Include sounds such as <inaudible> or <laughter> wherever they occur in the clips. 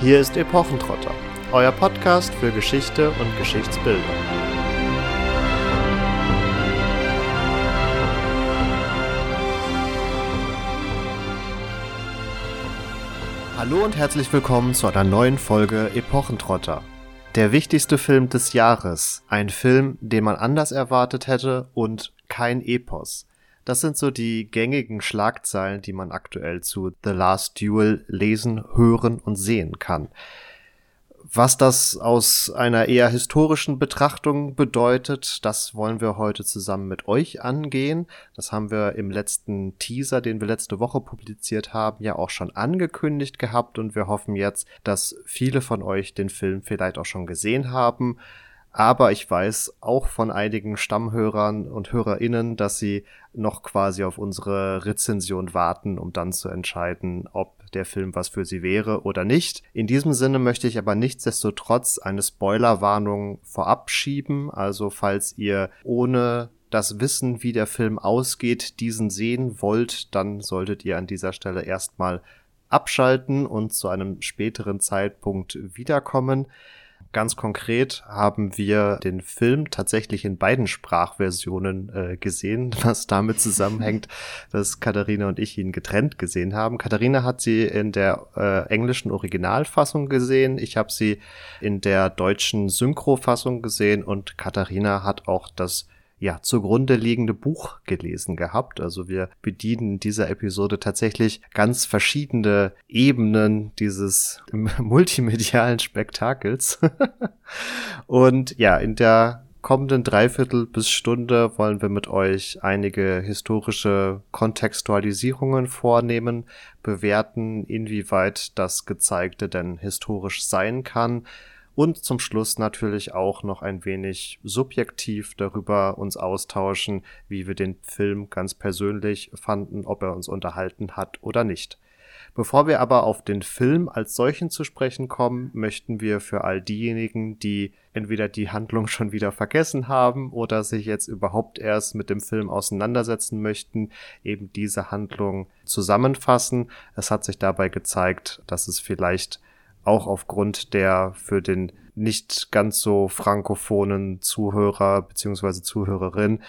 Hier ist Epochentrotter, euer Podcast für Geschichte und Geschichtsbildung. Hallo und herzlich willkommen zu einer neuen Folge Epochentrotter. Der wichtigste Film des Jahres. Ein Film, den man anders erwartet hätte und kein Epos. Das sind so die gängigen Schlagzeilen, die man aktuell zu The Last Duel lesen, hören und sehen kann. Was das aus einer eher historischen Betrachtung bedeutet, das wollen wir heute zusammen mit euch angehen. Das haben wir im letzten Teaser, den wir letzte Woche publiziert haben, ja auch schon angekündigt gehabt und wir hoffen jetzt, dass viele von euch den Film vielleicht auch schon gesehen haben aber ich weiß auch von einigen Stammhörern und Hörerinnen, dass sie noch quasi auf unsere Rezension warten, um dann zu entscheiden, ob der Film was für sie wäre oder nicht. In diesem Sinne möchte ich aber nichtsdestotrotz eine Spoilerwarnung vorab schieben. Also falls ihr ohne das Wissen, wie der Film ausgeht, diesen sehen wollt, dann solltet ihr an dieser Stelle erstmal abschalten und zu einem späteren Zeitpunkt wiederkommen. Ganz konkret haben wir den Film tatsächlich in beiden Sprachversionen äh, gesehen, <laughs> was damit zusammenhängt, <laughs> dass Katharina und ich ihn getrennt gesehen haben. Katharina hat sie in der äh, englischen Originalfassung gesehen, ich habe sie in der deutschen Synchrofassung gesehen und Katharina hat auch das ja, zugrunde liegende Buch gelesen gehabt. Also wir bedienen in dieser Episode tatsächlich ganz verschiedene Ebenen dieses <laughs> multimedialen Spektakels. <laughs> Und ja, in der kommenden Dreiviertel bis Stunde wollen wir mit euch einige historische Kontextualisierungen vornehmen, bewerten, inwieweit das Gezeigte denn historisch sein kann, und zum Schluss natürlich auch noch ein wenig subjektiv darüber uns austauschen, wie wir den Film ganz persönlich fanden, ob er uns unterhalten hat oder nicht. Bevor wir aber auf den Film als solchen zu sprechen kommen, möchten wir für all diejenigen, die entweder die Handlung schon wieder vergessen haben oder sich jetzt überhaupt erst mit dem Film auseinandersetzen möchten, eben diese Handlung zusammenfassen. Es hat sich dabei gezeigt, dass es vielleicht auch aufgrund der für den nicht ganz so frankophonen Zuhörer beziehungsweise Zuhörerin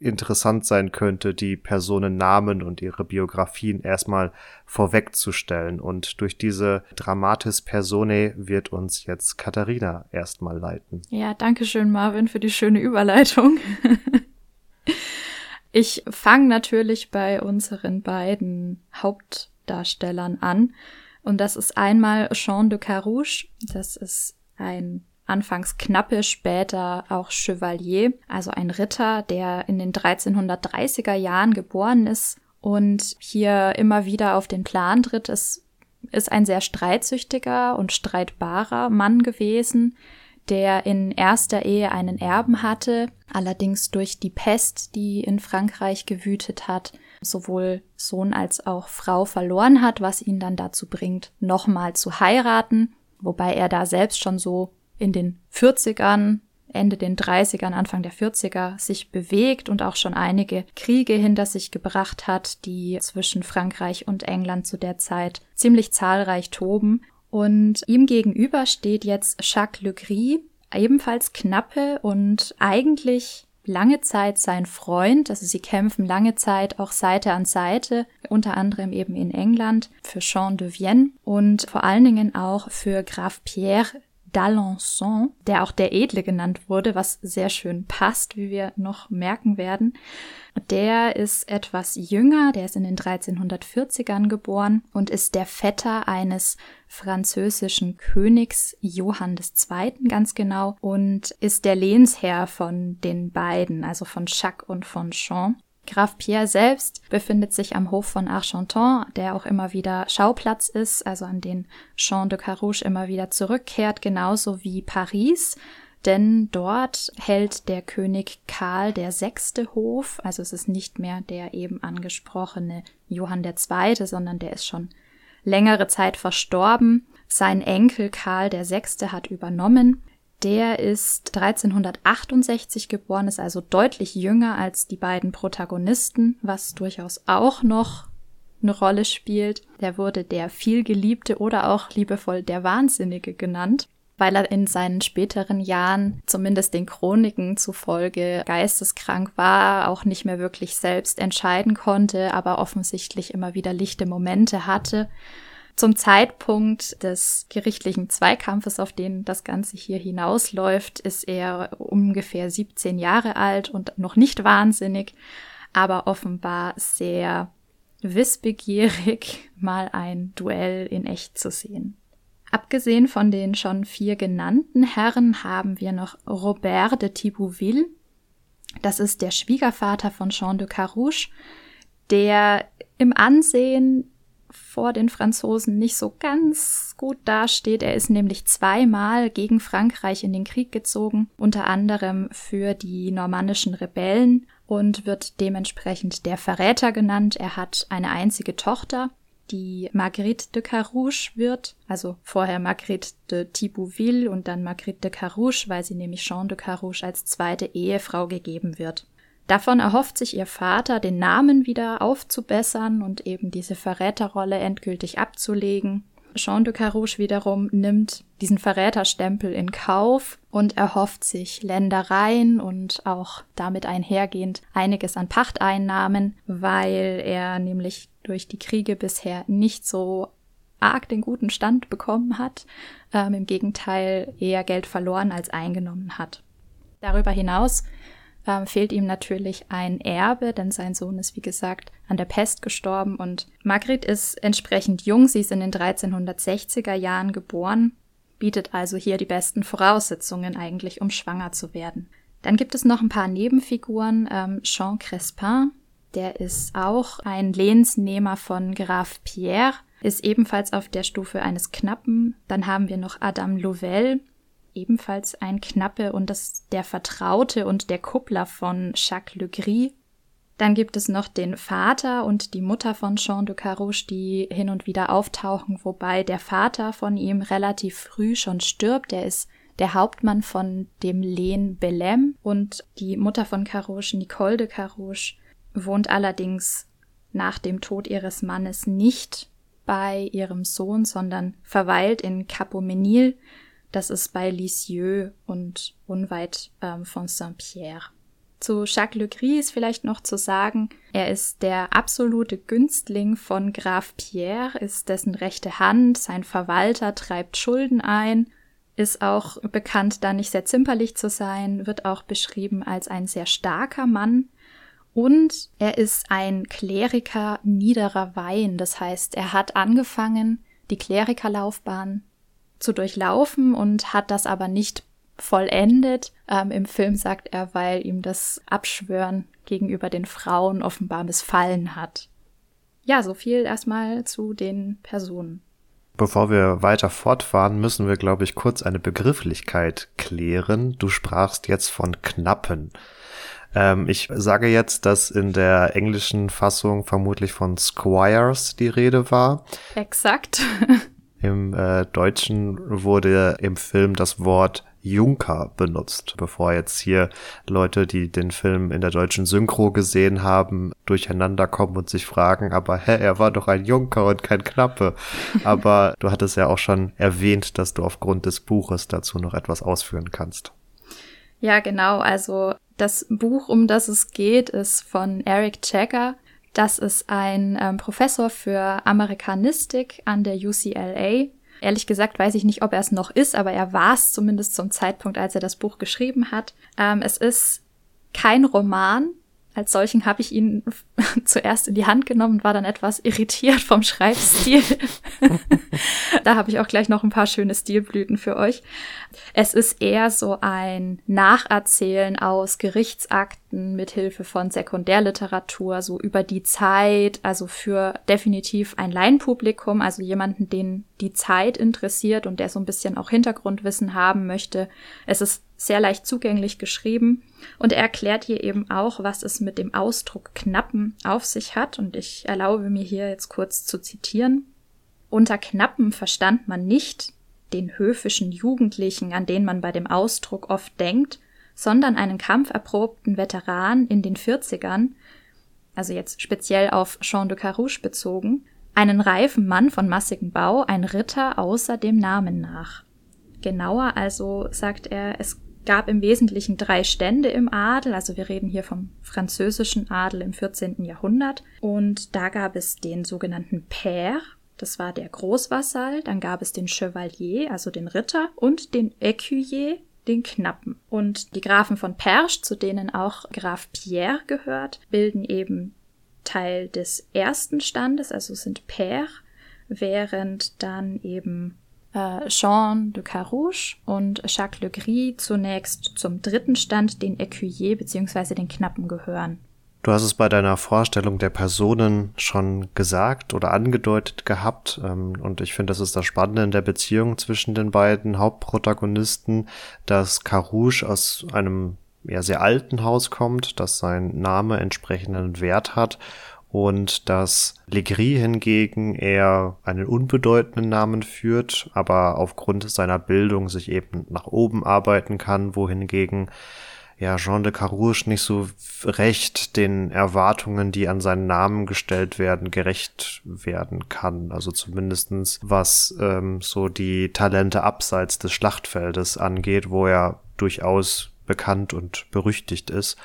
interessant sein könnte, die Personennamen und ihre Biografien erstmal vorwegzustellen. Und durch diese Dramatis Personae wird uns jetzt Katharina erstmal leiten. Ja, danke schön, Marvin, für die schöne Überleitung. <laughs> ich fange natürlich bei unseren beiden Hauptdarstellern an. Und das ist einmal Jean de Carouche, das ist ein anfangs Knappe, später auch Chevalier, also ein Ritter, der in den 1330er Jahren geboren ist und hier immer wieder auf den Plan tritt. Es ist ein sehr streitsüchtiger und streitbarer Mann gewesen, der in erster Ehe einen Erben hatte, allerdings durch die Pest, die in Frankreich gewütet hat, sowohl Sohn als auch Frau verloren hat, was ihn dann dazu bringt, nochmal zu heiraten, wobei er da selbst schon so in den 40ern, Ende den 30ern, Anfang der 40er sich bewegt und auch schon einige Kriege hinter sich gebracht hat, die zwischen Frankreich und England zu der Zeit ziemlich zahlreich toben. Und ihm gegenüber steht jetzt Jacques Le Gris, ebenfalls knappe und eigentlich lange Zeit sein Freund, also sie kämpfen lange Zeit auch Seite an Seite, unter anderem eben in England für Jean de Vienne und vor allen Dingen auch für Graf Pierre d'Alençon, der auch der Edle genannt wurde, was sehr schön passt, wie wir noch merken werden. Der ist etwas jünger, der ist in den 1340ern geboren und ist der Vetter eines französischen Königs Johann II. ganz genau und ist der Lehnsherr von den beiden, also von Jacques und von Jean. Graf Pierre selbst befindet sich am Hof von Argenton, der auch immer wieder Schauplatz ist, also an den Jean de Carouge immer wieder zurückkehrt, genauso wie Paris. Denn dort hält der König Karl der Sechste Hof, also es ist nicht mehr der eben angesprochene Johann II., sondern der ist schon längere Zeit verstorben. Sein Enkel Karl der Sechste hat übernommen der ist 1368 geboren, ist also deutlich jünger als die beiden Protagonisten, was durchaus auch noch eine Rolle spielt. Der wurde der vielgeliebte oder auch liebevoll der Wahnsinnige genannt weil er in seinen späteren Jahren, zumindest den Chroniken zufolge, geisteskrank war, auch nicht mehr wirklich selbst entscheiden konnte, aber offensichtlich immer wieder lichte Momente hatte. Zum Zeitpunkt des gerichtlichen Zweikampfes, auf den das Ganze hier hinausläuft, ist er ungefähr 17 Jahre alt und noch nicht wahnsinnig, aber offenbar sehr wissbegierig, <laughs> mal ein Duell in echt zu sehen. Abgesehen von den schon vier genannten Herren haben wir noch Robert de Thibouville. Das ist der Schwiegervater von Jean de Carouge, der im Ansehen vor den Franzosen nicht so ganz gut dasteht. Er ist nämlich zweimal gegen Frankreich in den Krieg gezogen, unter anderem für die normannischen Rebellen und wird dementsprechend der Verräter genannt. Er hat eine einzige Tochter die Marguerite de Carouge wird, also vorher Marguerite de Thibouville und dann Marguerite de Carouge, weil sie nämlich Jean de Carouge als zweite Ehefrau gegeben wird. Davon erhofft sich ihr Vater, den Namen wieder aufzubessern und eben diese Verräterrolle endgültig abzulegen. Jean de Carouge wiederum nimmt diesen Verräterstempel in Kauf und erhofft sich Ländereien und auch damit einhergehend einiges an Pachteinnahmen, weil er nämlich durch die Kriege bisher nicht so arg den guten Stand bekommen hat, ähm, im Gegenteil eher Geld verloren als eingenommen hat. Darüber hinaus ähm, fehlt ihm natürlich ein Erbe, denn sein Sohn ist, wie gesagt, an der Pest gestorben und Margret ist entsprechend jung, sie ist in den 1360er Jahren geboren, bietet also hier die besten Voraussetzungen eigentlich, um schwanger zu werden. Dann gibt es noch ein paar Nebenfiguren. Ähm, Jean Crespin, der ist auch ein Lehnsnehmer von Graf Pierre, ist ebenfalls auf der Stufe eines Knappen. Dann haben wir noch Adam Lovell, ebenfalls ein Knappe und das der Vertraute und der Kuppler von Jacques Le Gris. Dann gibt es noch den Vater und die Mutter von Jean de Carouche, die hin und wieder auftauchen, wobei der Vater von ihm relativ früh schon stirbt. Er ist der Hauptmann von dem Lehen Belem und die Mutter von Carouche, Nicole de Carouche, wohnt allerdings nach dem Tod ihres Mannes nicht bei ihrem Sohn, sondern verweilt in Capomenil, das ist bei Lisieux und unweit ähm, von Saint-Pierre. Zu Jacques Le Gris ist vielleicht noch zu sagen, er ist der absolute Günstling von Graf Pierre, ist dessen rechte Hand, sein Verwalter treibt Schulden ein, ist auch bekannt, da nicht sehr zimperlich zu sein, wird auch beschrieben als ein sehr starker Mann, und er ist ein Kleriker niederer Wein. Das heißt, er hat angefangen, die Klerikerlaufbahn zu durchlaufen und hat das aber nicht vollendet. Ähm, Im Film sagt er, weil ihm das Abschwören gegenüber den Frauen offenbar missfallen hat. Ja, so viel erstmal zu den Personen. Bevor wir weiter fortfahren, müssen wir, glaube ich, kurz eine Begrifflichkeit klären. Du sprachst jetzt von Knappen. Ähm, ich sage jetzt, dass in der englischen Fassung vermutlich von Squires die Rede war. Exakt. <laughs> Im äh, Deutschen wurde im Film das Wort Junker benutzt, bevor jetzt hier Leute, die den Film in der deutschen Synchro gesehen haben, durcheinander kommen und sich fragen, aber hä, er war doch ein Junker und kein Knappe. <laughs> aber du hattest ja auch schon erwähnt, dass du aufgrund des Buches dazu noch etwas ausführen kannst. Ja, genau. Also das Buch, um das es geht, ist von Eric Jagger. Das ist ein ähm, Professor für Amerikanistik an der UCLA. Ehrlich gesagt weiß ich nicht, ob er es noch ist, aber er war es zumindest zum Zeitpunkt, als er das Buch geschrieben hat. Ähm, es ist kein Roman, als solchen habe ich ihn <laughs> zuerst in die Hand genommen und war dann etwas irritiert vom Schreibstil. <laughs> da habe ich auch gleich noch ein paar schöne Stilblüten für euch. Es ist eher so ein Nacherzählen aus Gerichtsakten mit Hilfe von Sekundärliteratur, so über die Zeit, also für definitiv ein Laienpublikum, also jemanden, den die Zeit interessiert und der so ein bisschen auch Hintergrundwissen haben möchte. Es ist sehr leicht zugänglich geschrieben und er erklärt hier eben auch, was es mit dem Ausdruck Knappen auf sich hat und ich erlaube mir hier jetzt kurz zu zitieren. Unter Knappen verstand man nicht den höfischen Jugendlichen, an den man bei dem Ausdruck oft denkt, sondern einen kampferprobten Veteran in den Vierzigern, also jetzt speziell auf Jean de Carouge bezogen, einen reifen Mann von massigem Bau, ein Ritter außer dem Namen nach. Genauer also sagt er, es gab im Wesentlichen drei Stände im Adel, also wir reden hier vom französischen Adel im 14. Jahrhundert, und da gab es den sogenannten Père, das war der Großvassal, dann gab es den Chevalier, also den Ritter, und den Écuyer, den Knappen. Und die Grafen von Perche, zu denen auch Graf Pierre gehört, bilden eben Teil des ersten Standes, also sind Père, während dann eben äh, Jean de Carouche und Jacques Le Gris zunächst zum dritten Stand, den Écuyer bzw. den Knappen gehören. Du hast es bei deiner Vorstellung der Personen schon gesagt oder angedeutet gehabt. Ähm, und ich finde, das ist das Spannende in der Beziehung zwischen den beiden Hauptprotagonisten, dass Carouche aus einem ja, sehr alten Haus kommt, dass sein Name entsprechenden Wert hat und dass Legris hingegen eher einen unbedeutenden Namen führt, aber aufgrund seiner Bildung sich eben nach oben arbeiten kann, wohingegen ja Jean de Carouge nicht so recht den Erwartungen, die an seinen Namen gestellt werden, gerecht werden kann. Also zumindestens was ähm, so die Talente abseits des Schlachtfeldes angeht, wo er durchaus bekannt und berüchtigt ist.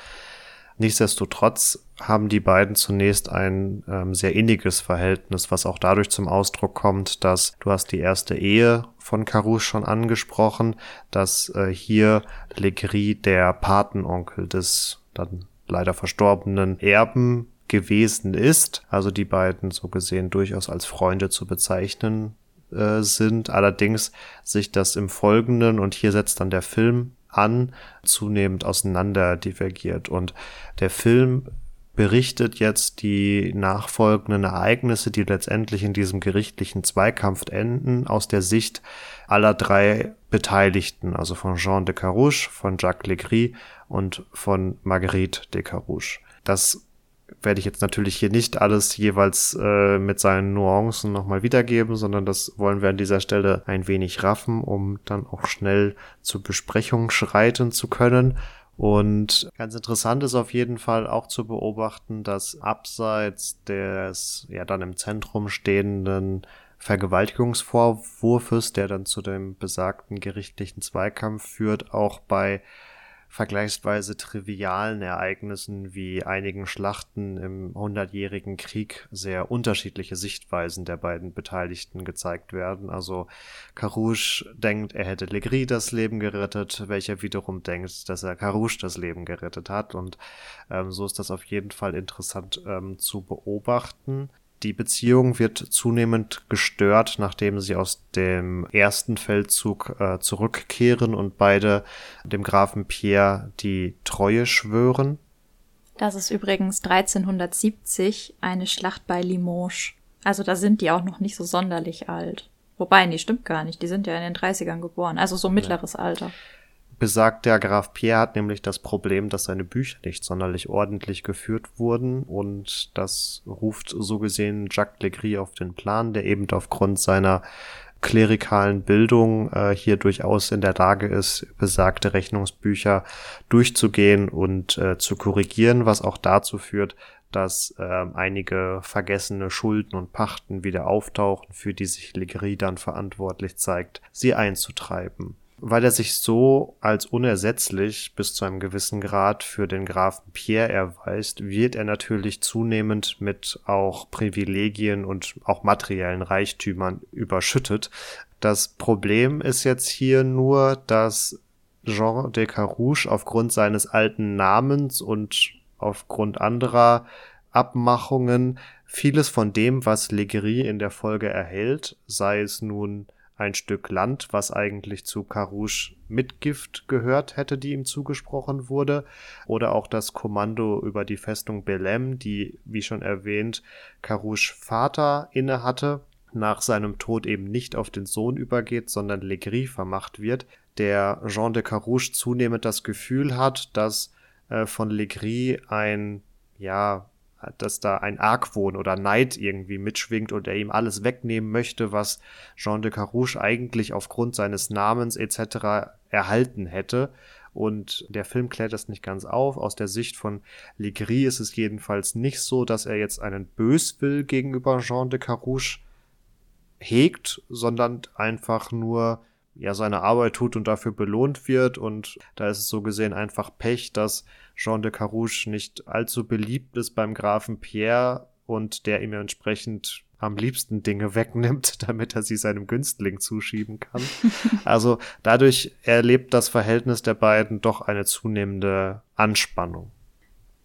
Nichtsdestotrotz haben die beiden zunächst ein ähm, sehr inniges Verhältnis, was auch dadurch zum Ausdruck kommt, dass du hast die erste Ehe von Carouche schon angesprochen, dass äh, hier Legris der Patenonkel des dann leider verstorbenen Erben gewesen ist. Also die beiden so gesehen durchaus als Freunde zu bezeichnen äh, sind. Allerdings sich das im Folgenden und hier setzt dann der Film an, zunehmend auseinander divergiert. Und der Film berichtet jetzt die nachfolgenden Ereignisse, die letztendlich in diesem gerichtlichen Zweikampf enden, aus der Sicht aller drei Beteiligten, also von Jean de Carouche, von Jacques Legris und von Marguerite de Carouche. Das werde ich jetzt natürlich hier nicht alles jeweils äh, mit seinen Nuancen nochmal wiedergeben, sondern das wollen wir an dieser Stelle ein wenig raffen, um dann auch schnell zur Besprechung schreiten zu können. Und ganz interessant ist auf jeden Fall auch zu beobachten, dass abseits des ja dann im Zentrum stehenden Vergewaltigungsvorwurfes, der dann zu dem besagten gerichtlichen Zweikampf führt, auch bei vergleichsweise trivialen Ereignissen wie einigen Schlachten im Hundertjährigen Krieg sehr unterschiedliche Sichtweisen der beiden Beteiligten gezeigt werden. Also Carouche denkt, er hätte Legris das Leben gerettet, welcher wiederum denkt, dass er Carouche das Leben gerettet hat. Und ähm, so ist das auf jeden Fall interessant ähm, zu beobachten. Die Beziehung wird zunehmend gestört, nachdem sie aus dem ersten Feldzug äh, zurückkehren und beide dem Grafen Pierre die Treue schwören. Das ist übrigens 1370 eine Schlacht bei Limoges. Also da sind die auch noch nicht so sonderlich alt. Wobei, nee, stimmt gar nicht. Die sind ja in den 30ern geboren. Also so mittleres ja. Alter besagt der Graf Pierre hat nämlich das Problem, dass seine Bücher nicht sonderlich ordentlich geführt wurden und das ruft so gesehen Jacques Legris auf den Plan, der eben aufgrund seiner klerikalen Bildung äh, hier durchaus in der Lage ist, besagte Rechnungsbücher durchzugehen und äh, zu korrigieren, was auch dazu führt, dass äh, einige vergessene Schulden und Pachten wieder auftauchen, für die sich Legris dann verantwortlich zeigt, sie einzutreiben weil er sich so als unersetzlich bis zu einem gewissen Grad für den Grafen Pierre erweist, wird er natürlich zunehmend mit auch Privilegien und auch materiellen Reichtümern überschüttet. Das Problem ist jetzt hier nur, dass Jean de Carouche aufgrund seines alten Namens und aufgrund anderer Abmachungen vieles von dem, was Legris in der Folge erhält, sei es nun ein Stück Land, was eigentlich zu Carouche Mitgift gehört hätte, die ihm zugesprochen wurde, oder auch das Kommando über die Festung Belem, die, wie schon erwähnt, Carouche Vater inne hatte, nach seinem Tod eben nicht auf den Sohn übergeht, sondern Legris vermacht wird, der Jean de Carouche zunehmend das Gefühl hat, dass äh, von Legris ein ja dass da ein Argwohn oder Neid irgendwie mitschwingt und er ihm alles wegnehmen möchte, was Jean de Carouche eigentlich aufgrund seines Namens etc. erhalten hätte. und der Film klärt das nicht ganz auf. Aus der Sicht von Legris ist es jedenfalls nicht so, dass er jetzt einen Böswill gegenüber Jean de Carouche hegt, sondern einfach nur ja seine Arbeit tut und dafür belohnt wird und da ist es so gesehen einfach Pech, dass Jean de Carouche nicht allzu beliebt ist beim Grafen Pierre und der ihm entsprechend am liebsten Dinge <laughs> wegnimmt, damit er sie seinem Günstling zuschieben kann. <laughs> also dadurch erlebt das Verhältnis der beiden doch eine zunehmende Anspannung.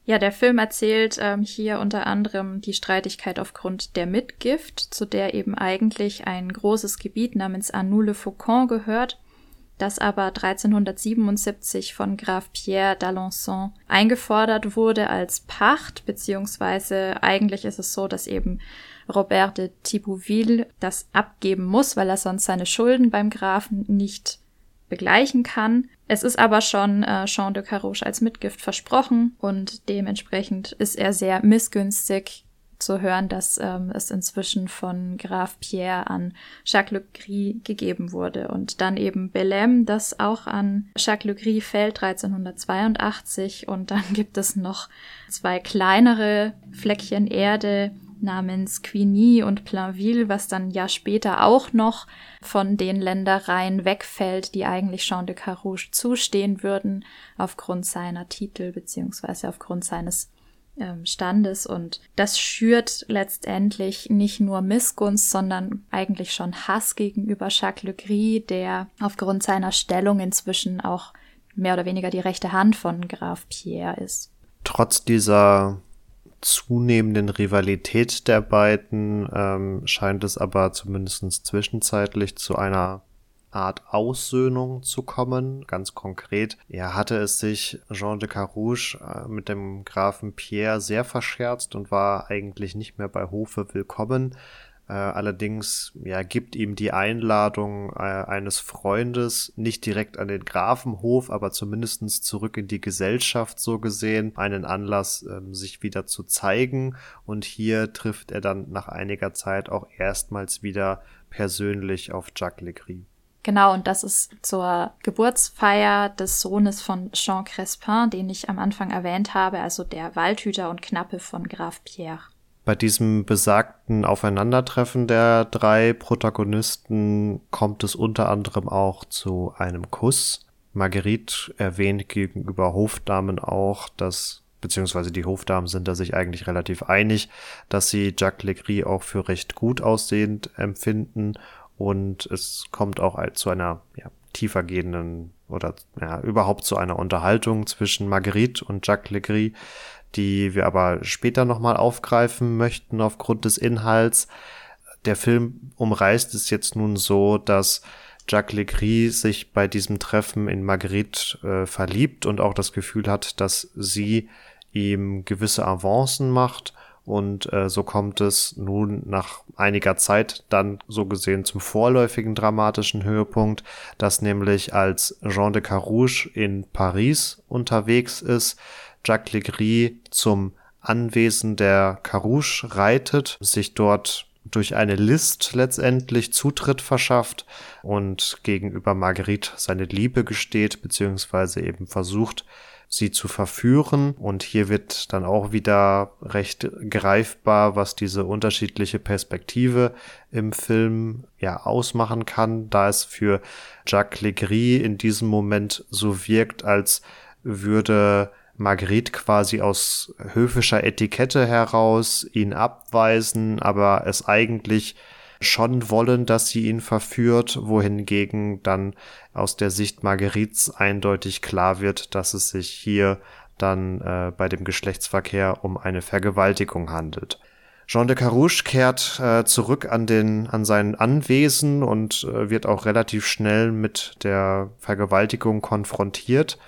Ja, der Film erzählt ähm, hier unter anderem die Streitigkeit aufgrund der Mitgift, zu der eben eigentlich ein großes Gebiet namens Anou-le-Faucon gehört, das aber 1377 von Graf Pierre d'Alençon eingefordert wurde als Pacht, beziehungsweise eigentlich ist es so, dass eben Robert de Thibouville das abgeben muss, weil er sonst seine Schulden beim Grafen nicht begleichen kann. Es ist aber schon äh, Jean de Carouche als Mitgift versprochen und dementsprechend ist er sehr missgünstig zu hören, dass ähm, es inzwischen von Graf Pierre an Jacques Le Gris gegeben wurde. Und dann eben Belém, das auch an Jacques Le Gris fällt 1382 und dann <laughs> gibt es noch zwei kleinere Fleckchen Erde namens Quigny und Plainville, was dann ja später auch noch von den Ländereien wegfällt, die eigentlich Jean de Carouge zustehen würden, aufgrund seiner Titel beziehungsweise aufgrund seines Standes. Und das schürt letztendlich nicht nur Missgunst, sondern eigentlich schon Hass gegenüber Jacques Le Gris, der aufgrund seiner Stellung inzwischen auch mehr oder weniger die rechte Hand von Graf Pierre ist. Trotz dieser zunehmenden Rivalität der beiden ähm, scheint es aber zumindest zwischenzeitlich zu einer Art Aussöhnung zu kommen. Ganz konkret, er hatte es sich Jean de Carouge äh, mit dem Grafen Pierre sehr verscherzt und war eigentlich nicht mehr bei Hofe willkommen. Äh, allerdings ja, gibt ihm die Einladung äh, eines Freundes nicht direkt an den Grafenhof, aber zumindestens zurück in die Gesellschaft so gesehen, einen Anlass, äh, sich wieder zu zeigen. Und hier trifft er dann nach einiger Zeit auch erstmals wieder persönlich auf Jacques Legris. Genau, und das ist zur Geburtsfeier des Sohnes von Jean Crespin, den ich am Anfang erwähnt habe, also der Waldhüter und Knappe von Graf Pierre. Bei diesem besagten Aufeinandertreffen der drei Protagonisten kommt es unter anderem auch zu einem Kuss. Marguerite erwähnt gegenüber Hofdamen auch, dass beziehungsweise die Hofdamen sind da sich eigentlich relativ einig, dass sie Jacques Legris auch für recht gut aussehend empfinden und es kommt auch zu einer ja, tiefer gehenden oder ja, überhaupt zu einer Unterhaltung zwischen Marguerite und Jacques Legris, die wir aber später nochmal aufgreifen möchten aufgrund des Inhalts. Der Film umreißt es jetzt nun so, dass Jacques Legris sich bei diesem Treffen in Marguerite äh, verliebt und auch das Gefühl hat, dass sie ihm gewisse Avancen macht und äh, so kommt es nun nach einiger Zeit dann so gesehen zum vorläufigen dramatischen Höhepunkt, dass nämlich als Jean de Carouge in Paris unterwegs ist, Jacques Legris zum Anwesen der Carouche reitet, sich dort durch eine List letztendlich Zutritt verschafft und gegenüber Marguerite seine Liebe gesteht, beziehungsweise eben versucht, sie zu verführen. Und hier wird dann auch wieder recht greifbar, was diese unterschiedliche Perspektive im Film ja ausmachen kann, da es für Jacques Legris in diesem Moment so wirkt, als würde Marguerite quasi aus höfischer Etikette heraus ihn abweisen, aber es eigentlich schon wollen, dass sie ihn verführt, wohingegen dann aus der Sicht Marguerites eindeutig klar wird, dass es sich hier dann äh, bei dem Geschlechtsverkehr um eine Vergewaltigung handelt. Jean de Carouche kehrt äh, zurück an den an sein Anwesen und äh, wird auch relativ schnell mit der Vergewaltigung konfrontiert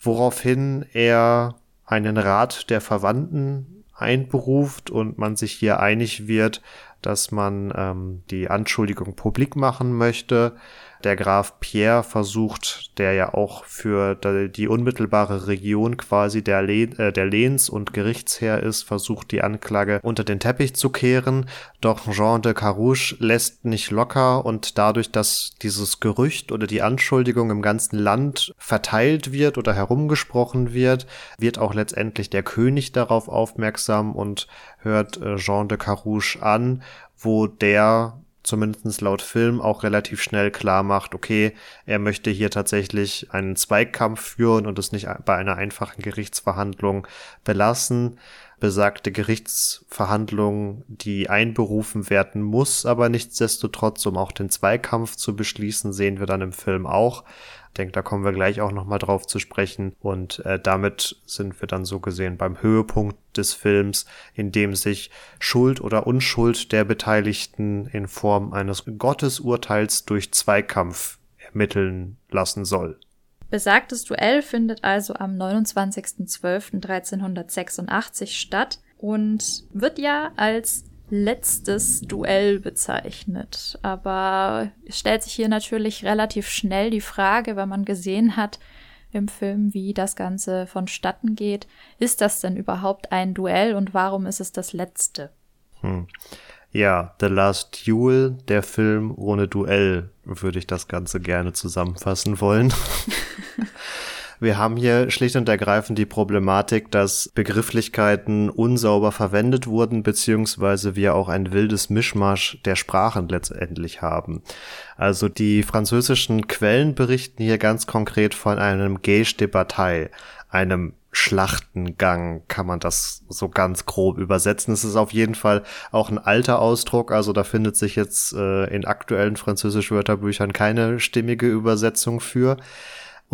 woraufhin er einen Rat der Verwandten einberuft und man sich hier einig wird, dass man ähm, die Anschuldigung publik machen möchte der Graf Pierre versucht, der ja auch für die unmittelbare Region quasi der, Leh äh, der Lehns- und Gerichtsherr ist, versucht die Anklage unter den Teppich zu kehren. Doch Jean de Carouche lässt nicht locker und dadurch, dass dieses Gerücht oder die Anschuldigung im ganzen Land verteilt wird oder herumgesprochen wird, wird auch letztendlich der König darauf aufmerksam und hört äh, Jean de Carouche an, wo der zumindest laut Film auch relativ schnell klar macht, okay, er möchte hier tatsächlich einen Zweikampf führen und es nicht bei einer einfachen Gerichtsverhandlung belassen. Besagte Gerichtsverhandlung, die einberufen werden muss, aber nichtsdestotrotz, um auch den Zweikampf zu beschließen, sehen wir dann im Film auch denke, da kommen wir gleich auch nochmal drauf zu sprechen. Und äh, damit sind wir dann so gesehen beim Höhepunkt des Films, in dem sich Schuld oder Unschuld der Beteiligten in Form eines Gottesurteils durch Zweikampf ermitteln lassen soll. Besagtes Duell findet also am 29.12.1386 statt und wird ja als letztes Duell bezeichnet. Aber es stellt sich hier natürlich relativ schnell die Frage, wenn man gesehen hat im Film, wie das Ganze vonstatten geht, ist das denn überhaupt ein Duell und warum ist es das letzte? Hm. Ja, The Last Duel, der Film ohne Duell, würde ich das Ganze gerne zusammenfassen wollen. <laughs> Wir haben hier schlicht und ergreifend die Problematik, dass Begrifflichkeiten unsauber verwendet wurden, beziehungsweise wir auch ein wildes Mischmasch der Sprachen letztendlich haben. Also die französischen Quellen berichten hier ganz konkret von einem Gage de Bataille, einem Schlachtengang kann man das so ganz grob übersetzen. Es ist auf jeden Fall auch ein alter Ausdruck, also da findet sich jetzt äh, in aktuellen französischen Wörterbüchern keine stimmige Übersetzung für.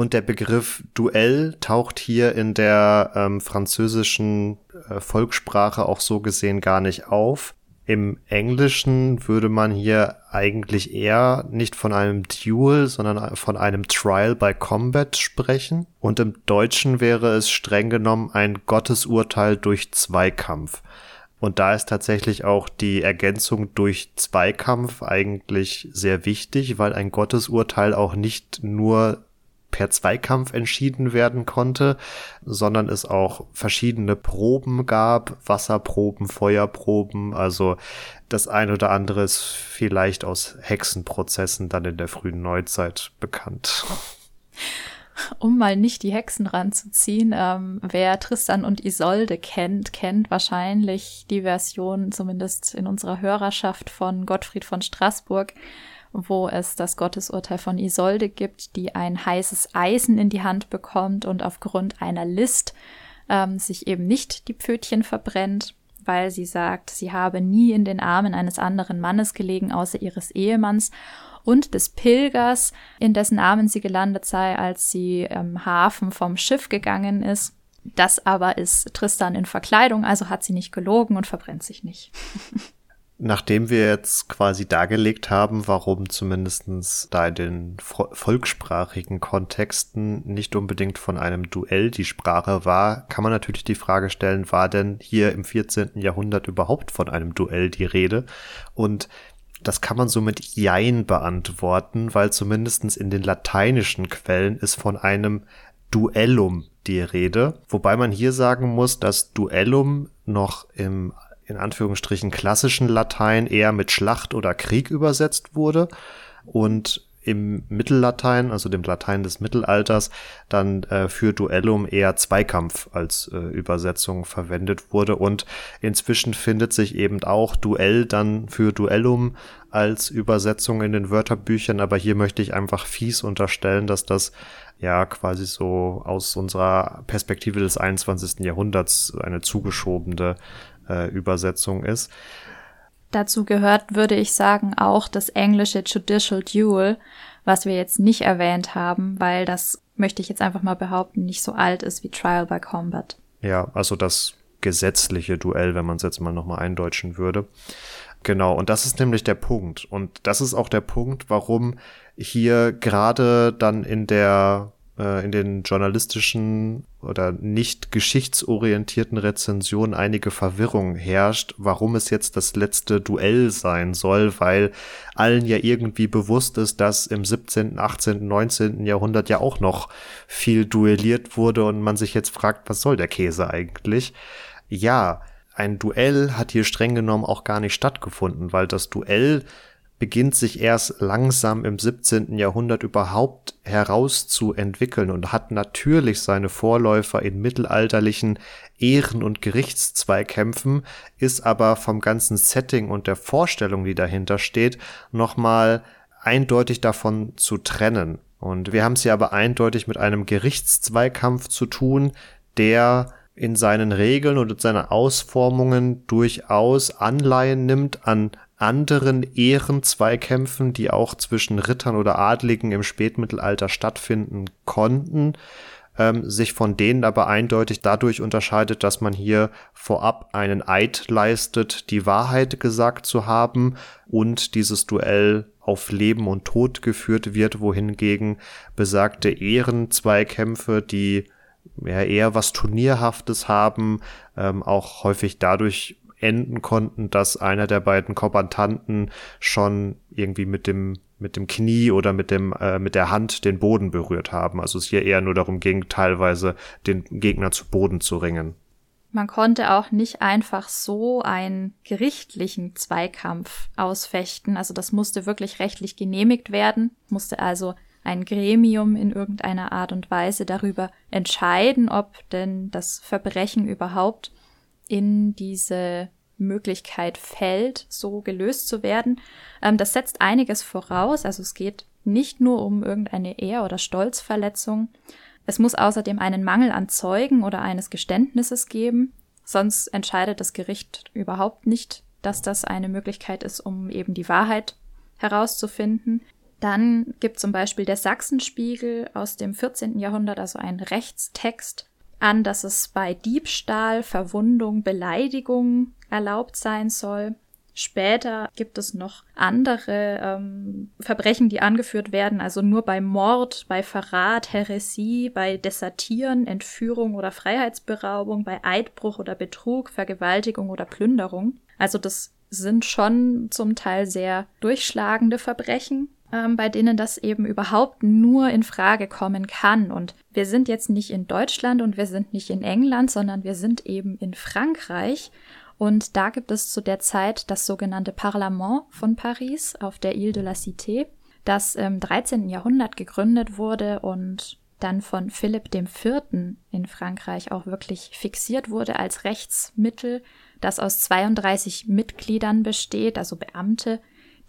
Und der Begriff Duell taucht hier in der ähm, französischen äh, Volkssprache auch so gesehen gar nicht auf. Im Englischen würde man hier eigentlich eher nicht von einem Duel, sondern von einem Trial by Combat sprechen. Und im Deutschen wäre es streng genommen ein Gottesurteil durch Zweikampf. Und da ist tatsächlich auch die Ergänzung durch Zweikampf eigentlich sehr wichtig, weil ein Gottesurteil auch nicht nur per Zweikampf entschieden werden konnte, sondern es auch verschiedene Proben gab, Wasserproben, Feuerproben, also das eine oder andere ist vielleicht aus Hexenprozessen dann in der frühen Neuzeit bekannt. Um mal nicht die Hexen ranzuziehen, ähm, wer Tristan und Isolde kennt, kennt wahrscheinlich die Version, zumindest in unserer Hörerschaft von Gottfried von Straßburg, wo es das Gottesurteil von Isolde gibt, die ein heißes Eisen in die Hand bekommt und aufgrund einer List ähm, sich eben nicht die Pfötchen verbrennt, weil sie sagt, sie habe nie in den Armen eines anderen Mannes gelegen, außer ihres Ehemanns und des Pilgers, in dessen Armen sie gelandet sei, als sie im Hafen vom Schiff gegangen ist. Das aber ist Tristan in Verkleidung, also hat sie nicht gelogen und verbrennt sich nicht. <laughs> Nachdem wir jetzt quasi dargelegt haben, warum zumindestens da in den volkssprachigen Kontexten nicht unbedingt von einem Duell die Sprache war, kann man natürlich die Frage stellen, war denn hier im 14. Jahrhundert überhaupt von einem Duell die Rede? Und das kann man so mit Jein beantworten, weil zumindestens in den lateinischen Quellen ist von einem Duellum die Rede. Wobei man hier sagen muss, dass Duellum noch im in Anführungsstrichen klassischen Latein eher mit Schlacht oder Krieg übersetzt wurde und im Mittellatein, also dem Latein des Mittelalters, dann äh, für Duellum eher Zweikampf als äh, Übersetzung verwendet wurde. Und inzwischen findet sich eben auch Duell dann für Duellum als Übersetzung in den Wörterbüchern. Aber hier möchte ich einfach fies unterstellen, dass das ja quasi so aus unserer Perspektive des 21. Jahrhunderts eine zugeschobene äh, Übersetzung ist. Dazu gehört, würde ich sagen, auch das englische Judicial Duel, was wir jetzt nicht erwähnt haben, weil das, möchte ich jetzt einfach mal behaupten, nicht so alt ist wie Trial by Combat. Ja, also das gesetzliche Duell, wenn man es jetzt mal nochmal eindeutschen würde. Genau, und das ist nämlich der Punkt. Und das ist auch der Punkt, warum hier gerade dann in der äh, in den journalistischen oder nicht geschichtsorientierten Rezensionen einige Verwirrung herrscht, warum es jetzt das letzte Duell sein soll, weil allen ja irgendwie bewusst ist, dass im 17., 18., 19. Jahrhundert ja auch noch viel duelliert wurde und man sich jetzt fragt, was soll der Käse eigentlich? Ja, ein Duell hat hier streng genommen auch gar nicht stattgefunden, weil das Duell beginnt sich erst langsam im 17. Jahrhundert überhaupt herauszuentwickeln und hat natürlich seine Vorläufer in mittelalterlichen Ehren- und Gerichtszweikämpfen, ist aber vom ganzen Setting und der Vorstellung, die dahinter steht, nochmal eindeutig davon zu trennen. Und wir haben es hier aber eindeutig mit einem Gerichtszweikampf zu tun, der in seinen Regeln und in seinen Ausformungen durchaus Anleihen nimmt an anderen Ehrenzweikämpfen, die auch zwischen Rittern oder Adligen im Spätmittelalter stattfinden konnten, ähm, sich von denen aber eindeutig dadurch unterscheidet, dass man hier vorab einen Eid leistet, die Wahrheit gesagt zu haben und dieses Duell auf Leben und Tod geführt wird, wohingegen besagte Ehrenzweikämpfe, die ja, eher was Turnierhaftes haben, ähm, auch häufig dadurch enden konnten, dass einer der beiden Kombattanten schon irgendwie mit dem mit dem Knie oder mit dem äh, mit der Hand den Boden berührt haben. Also es hier eher nur darum ging, teilweise den Gegner zu Boden zu ringen. Man konnte auch nicht einfach so einen gerichtlichen Zweikampf ausfechten. Also das musste wirklich rechtlich genehmigt werden, musste also ein Gremium in irgendeiner Art und Weise darüber entscheiden, ob denn das Verbrechen überhaupt in diese Möglichkeit fällt, so gelöst zu werden. Ähm, das setzt einiges voraus. Also es geht nicht nur um irgendeine Ehr- oder Stolzverletzung. Es muss außerdem einen Mangel an Zeugen oder eines Geständnisses geben. Sonst entscheidet das Gericht überhaupt nicht, dass das eine Möglichkeit ist, um eben die Wahrheit herauszufinden. Dann gibt zum Beispiel der Sachsenspiegel aus dem 14. Jahrhundert, also ein Rechtstext, an, dass es bei Diebstahl, Verwundung, Beleidigung erlaubt sein soll. Später gibt es noch andere ähm, Verbrechen, die angeführt werden, also nur bei Mord, bei Verrat, Häresie, bei Desertieren, Entführung oder Freiheitsberaubung, bei Eidbruch oder Betrug, Vergewaltigung oder Plünderung. Also das sind schon zum Teil sehr durchschlagende Verbrechen ähm, bei denen das eben überhaupt nur in Frage kommen kann. Und wir sind jetzt nicht in Deutschland und wir sind nicht in England, sondern wir sind eben in Frankreich. Und da gibt es zu der Zeit das sogenannte Parlement von Paris auf der Ile de la Cité, das im 13. Jahrhundert gegründet wurde und dann von Philipp IV. in Frankreich auch wirklich fixiert wurde als Rechtsmittel, das aus 32 Mitgliedern besteht, also Beamte,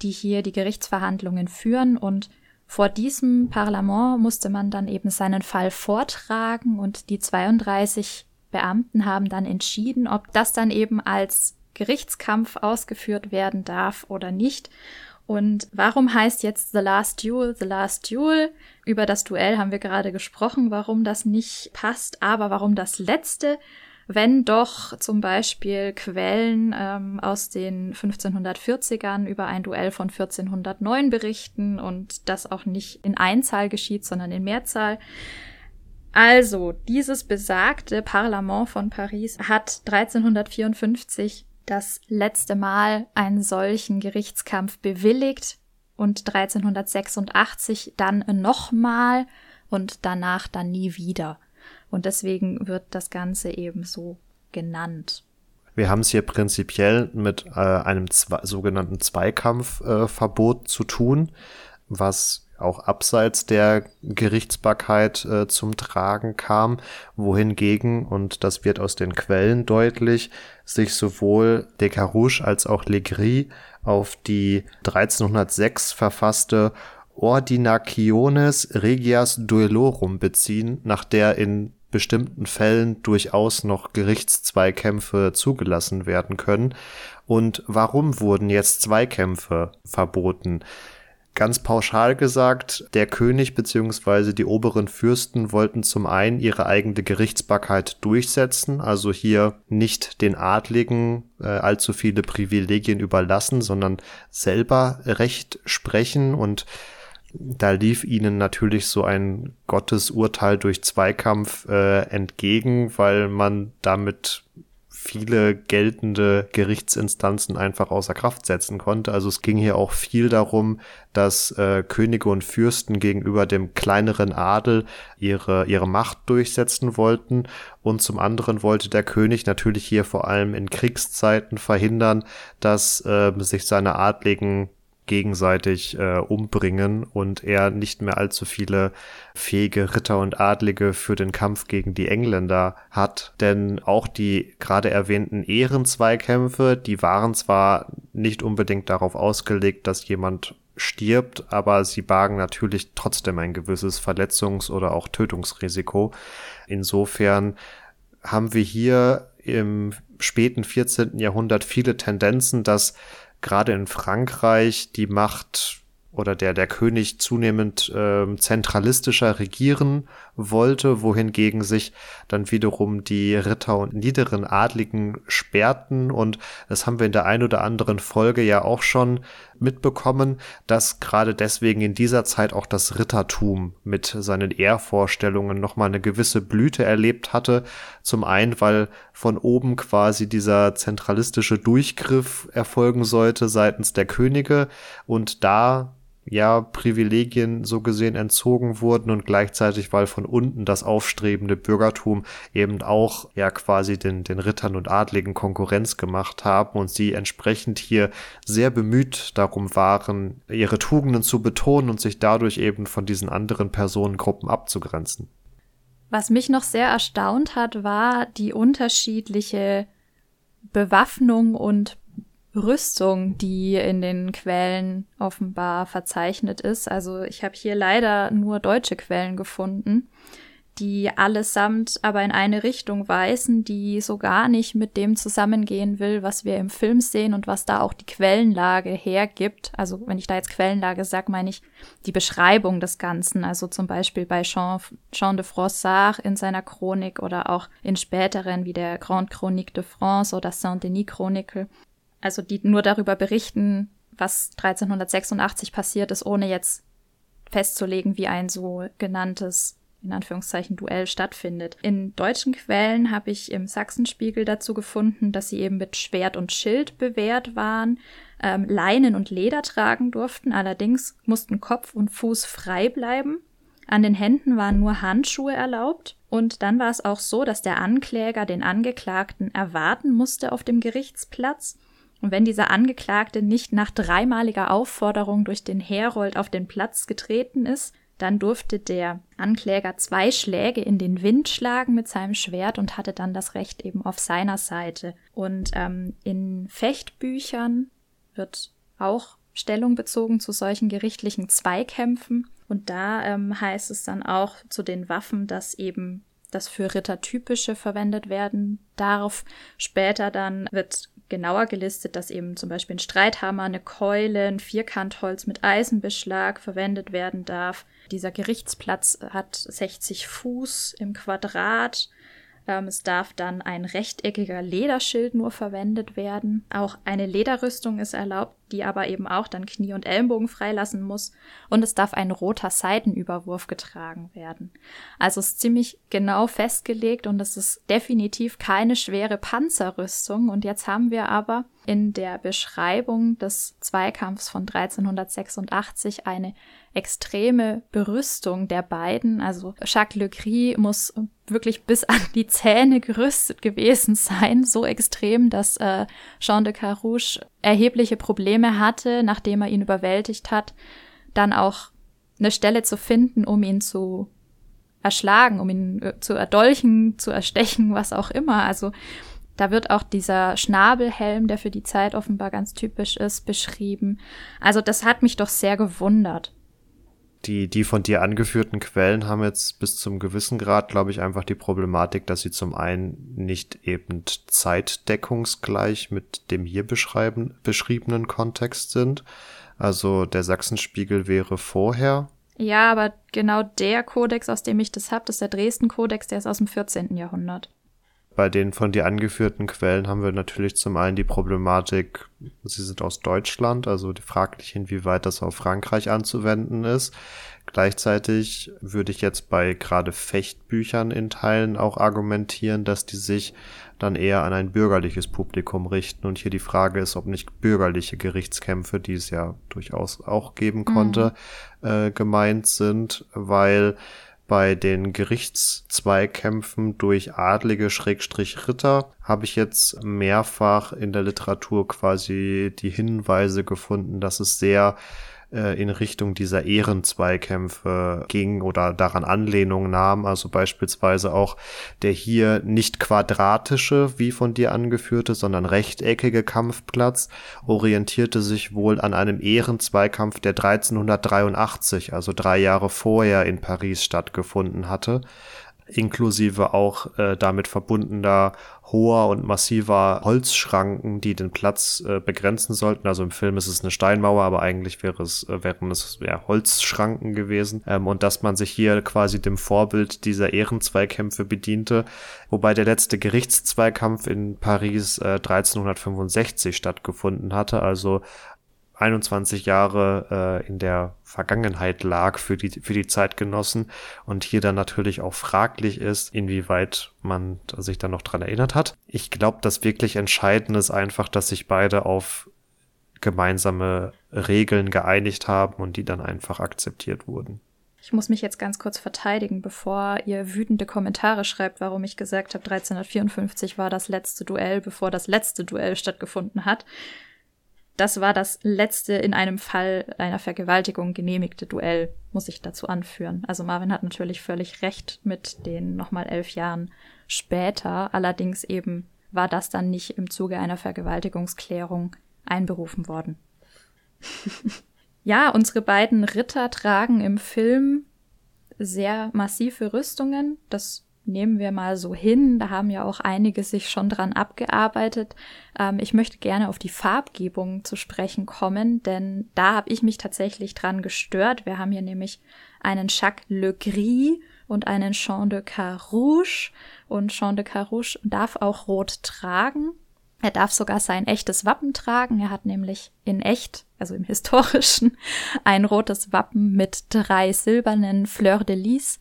die hier die Gerichtsverhandlungen führen und vor diesem Parlament musste man dann eben seinen Fall vortragen und die 32 Beamten haben dann entschieden, ob das dann eben als Gerichtskampf ausgeführt werden darf oder nicht. Und warum heißt jetzt The Last Duel The Last Duel? Über das Duell haben wir gerade gesprochen, warum das nicht passt, aber warum das letzte wenn doch zum Beispiel Quellen ähm, aus den 1540ern über ein Duell von 1409 berichten und das auch nicht in Einzahl geschieht, sondern in Mehrzahl. Also, dieses besagte Parlament von Paris hat 1354 das letzte Mal einen solchen Gerichtskampf bewilligt und 1386 dann nochmal und danach dann nie wieder. Und deswegen wird das Ganze eben so genannt. Wir haben es hier prinzipiell mit äh, einem zwe sogenannten Zweikampfverbot äh, zu tun, was auch abseits der Gerichtsbarkeit äh, zum Tragen kam, wohingegen, und das wird aus den Quellen deutlich, sich sowohl Descarrouche als auch Legris auf die 1306 verfasste Ordinaciones Regias Duellorum beziehen, nach der in bestimmten Fällen durchaus noch Gerichtszweikämpfe zugelassen werden können. Und warum wurden jetzt Zweikämpfe verboten? Ganz pauschal gesagt, der König bzw. die oberen Fürsten wollten zum einen ihre eigene Gerichtsbarkeit durchsetzen, also hier nicht den Adligen äh, allzu viele Privilegien überlassen, sondern selber Recht sprechen und da lief ihnen natürlich so ein Gottesurteil durch Zweikampf äh, entgegen, weil man damit viele geltende Gerichtsinstanzen einfach außer Kraft setzen konnte. Also es ging hier auch viel darum, dass äh, Könige und Fürsten gegenüber dem kleineren Adel ihre, ihre Macht durchsetzen wollten. Und zum anderen wollte der König natürlich hier vor allem in Kriegszeiten verhindern, dass äh, sich seine Adligen gegenseitig äh, umbringen und er nicht mehr allzu viele fähige Ritter und Adlige für den Kampf gegen die Engländer hat. Denn auch die gerade erwähnten Ehrenzweikämpfe, die waren zwar nicht unbedingt darauf ausgelegt, dass jemand stirbt, aber sie bargen natürlich trotzdem ein gewisses Verletzungs- oder auch Tötungsrisiko. Insofern haben wir hier im späten 14. Jahrhundert viele Tendenzen, dass gerade in Frankreich die Macht oder der, der König zunehmend äh, zentralistischer regieren wollte, wohingegen sich dann wiederum die Ritter und niederen Adligen sperrten. Und das haben wir in der ein oder anderen Folge ja auch schon mitbekommen, dass gerade deswegen in dieser Zeit auch das Rittertum mit seinen Ehrvorstellungen nochmal eine gewisse Blüte erlebt hatte. Zum einen, weil von oben quasi dieser zentralistische Durchgriff erfolgen sollte seitens der Könige und da ja, Privilegien so gesehen entzogen wurden und gleichzeitig, weil von unten das aufstrebende Bürgertum eben auch ja quasi den, den Rittern und Adligen Konkurrenz gemacht haben und sie entsprechend hier sehr bemüht darum waren, ihre Tugenden zu betonen und sich dadurch eben von diesen anderen Personengruppen abzugrenzen. Was mich noch sehr erstaunt hat, war die unterschiedliche Bewaffnung und Rüstung, die in den Quellen offenbar verzeichnet ist. Also ich habe hier leider nur deutsche Quellen gefunden, die allesamt aber in eine Richtung weisen, die so gar nicht mit dem zusammengehen will, was wir im Film sehen und was da auch die Quellenlage hergibt. Also wenn ich da jetzt Quellenlage sage, meine ich die Beschreibung des Ganzen. Also zum Beispiel bei Jean, Jean de Froissart in seiner Chronik oder auch in späteren wie der Grande Chronique de France oder Saint-Denis Chronicle also die nur darüber berichten, was 1386 passiert ist, ohne jetzt festzulegen, wie ein so genanntes in Anführungszeichen Duell stattfindet. In deutschen Quellen habe ich im Sachsenspiegel dazu gefunden, dass sie eben mit Schwert und Schild bewehrt waren, ähm, Leinen und Leder tragen durften, allerdings mussten Kopf und Fuß frei bleiben. An den Händen waren nur Handschuhe erlaubt. Und dann war es auch so, dass der Ankläger den Angeklagten erwarten musste auf dem Gerichtsplatz und wenn dieser Angeklagte nicht nach dreimaliger Aufforderung durch den Herold auf den Platz getreten ist, dann durfte der Ankläger zwei Schläge in den Wind schlagen mit seinem Schwert und hatte dann das Recht eben auf seiner Seite. Und ähm, in Fechtbüchern wird auch Stellung bezogen zu solchen gerichtlichen Zweikämpfen. Und da ähm, heißt es dann auch zu den Waffen, dass eben das für Ritter typische verwendet werden darf. Später dann wird genauer gelistet, dass eben zum Beispiel ein Streithammer, eine Keule, ein Vierkantholz mit Eisenbeschlag verwendet werden darf. Dieser Gerichtsplatz hat 60 Fuß im Quadrat. Ähm, es darf dann ein rechteckiger Lederschild nur verwendet werden. Auch eine Lederrüstung ist erlaubt, die aber eben auch dann Knie und Ellenbogen freilassen muss. Und es darf ein roter Seitenüberwurf getragen werden. Also ist ziemlich genau festgelegt und es ist definitiv keine schwere Panzerrüstung. Und jetzt haben wir aber in der Beschreibung des Zweikampfs von 1386 eine extreme Berüstung der beiden. Also Jacques Le Gris muss wirklich bis an die Zähne gerüstet gewesen sein, so extrem, dass äh, Jean de Carouche erhebliche Probleme hatte, nachdem er ihn überwältigt hat, dann auch eine Stelle zu finden, um ihn zu erschlagen, um ihn äh, zu erdolchen, zu erstechen, was auch immer. Also da wird auch dieser Schnabelhelm, der für die Zeit offenbar ganz typisch ist, beschrieben. Also das hat mich doch sehr gewundert die, die von dir angeführten Quellen haben jetzt bis zum gewissen Grad, glaube ich, einfach die Problematik, dass sie zum einen nicht eben zeitdeckungsgleich mit dem hier beschreiben, beschriebenen Kontext sind. Also der Sachsenspiegel wäre vorher. Ja, aber genau der Kodex, aus dem ich das habe, das ist der Dresden-Kodex, der ist aus dem 14. Jahrhundert bei den von dir angeführten Quellen haben wir natürlich zum einen die Problematik, sie sind aus Deutschland, also fraglich, inwieweit das auf Frankreich anzuwenden ist. Gleichzeitig würde ich jetzt bei gerade Fechtbüchern in Teilen auch argumentieren, dass die sich dann eher an ein bürgerliches Publikum richten. Und hier die Frage ist, ob nicht bürgerliche Gerichtskämpfe, die es ja durchaus auch geben konnte, mhm. äh, gemeint sind, weil bei den Gerichtszweikämpfen durch Adlige Schrägstrich Ritter habe ich jetzt mehrfach in der Literatur quasi die Hinweise gefunden, dass es sehr äh, in Richtung dieser Ehrenzweikämpfe ging oder daran Anlehnung nahm. Also beispielsweise auch der hier nicht quadratische, wie von dir angeführte, sondern rechteckige Kampfplatz orientierte sich wohl an einem Ehrenzweikampf, der 1383, also drei Jahre vorher in Paris stattgefunden hatte inklusive auch äh, damit verbundener hoher und massiver Holzschranken, die den Platz äh, begrenzen sollten. Also im Film ist es eine Steinmauer, aber eigentlich wäre es, äh, wären es ja, Holzschranken gewesen. Ähm, und dass man sich hier quasi dem Vorbild dieser Ehrenzweikämpfe bediente, wobei der letzte Gerichtszweikampf in Paris äh, 1365 stattgefunden hatte, also 21 Jahre äh, in der Vergangenheit lag für die, für die Zeitgenossen und hier dann natürlich auch fraglich ist, inwieweit man sich dann noch dran erinnert hat. Ich glaube, das wirklich Entscheidende ist einfach, dass sich beide auf gemeinsame Regeln geeinigt haben und die dann einfach akzeptiert wurden. Ich muss mich jetzt ganz kurz verteidigen, bevor ihr wütende Kommentare schreibt, warum ich gesagt habe, 1354 war das letzte Duell, bevor das letzte Duell stattgefunden hat. Das war das letzte in einem Fall einer Vergewaltigung genehmigte Duell, muss ich dazu anführen. Also Marvin hat natürlich völlig recht mit den nochmal elf Jahren später. Allerdings eben war das dann nicht im Zuge einer Vergewaltigungsklärung einberufen worden. <laughs> ja, unsere beiden Ritter tragen im Film sehr massive Rüstungen. Das nehmen wir mal so hin. Da haben ja auch einige sich schon dran abgearbeitet. Ähm, ich möchte gerne auf die Farbgebung zu sprechen kommen, denn da habe ich mich tatsächlich dran gestört. Wir haben hier nämlich einen Jacques Le Gris und einen Champ de Carouge. Und Champ de Carouge darf auch rot tragen. Er darf sogar sein echtes Wappen tragen. Er hat nämlich in echt, also im historischen, <laughs> ein rotes Wappen mit drei silbernen Fleur de Lis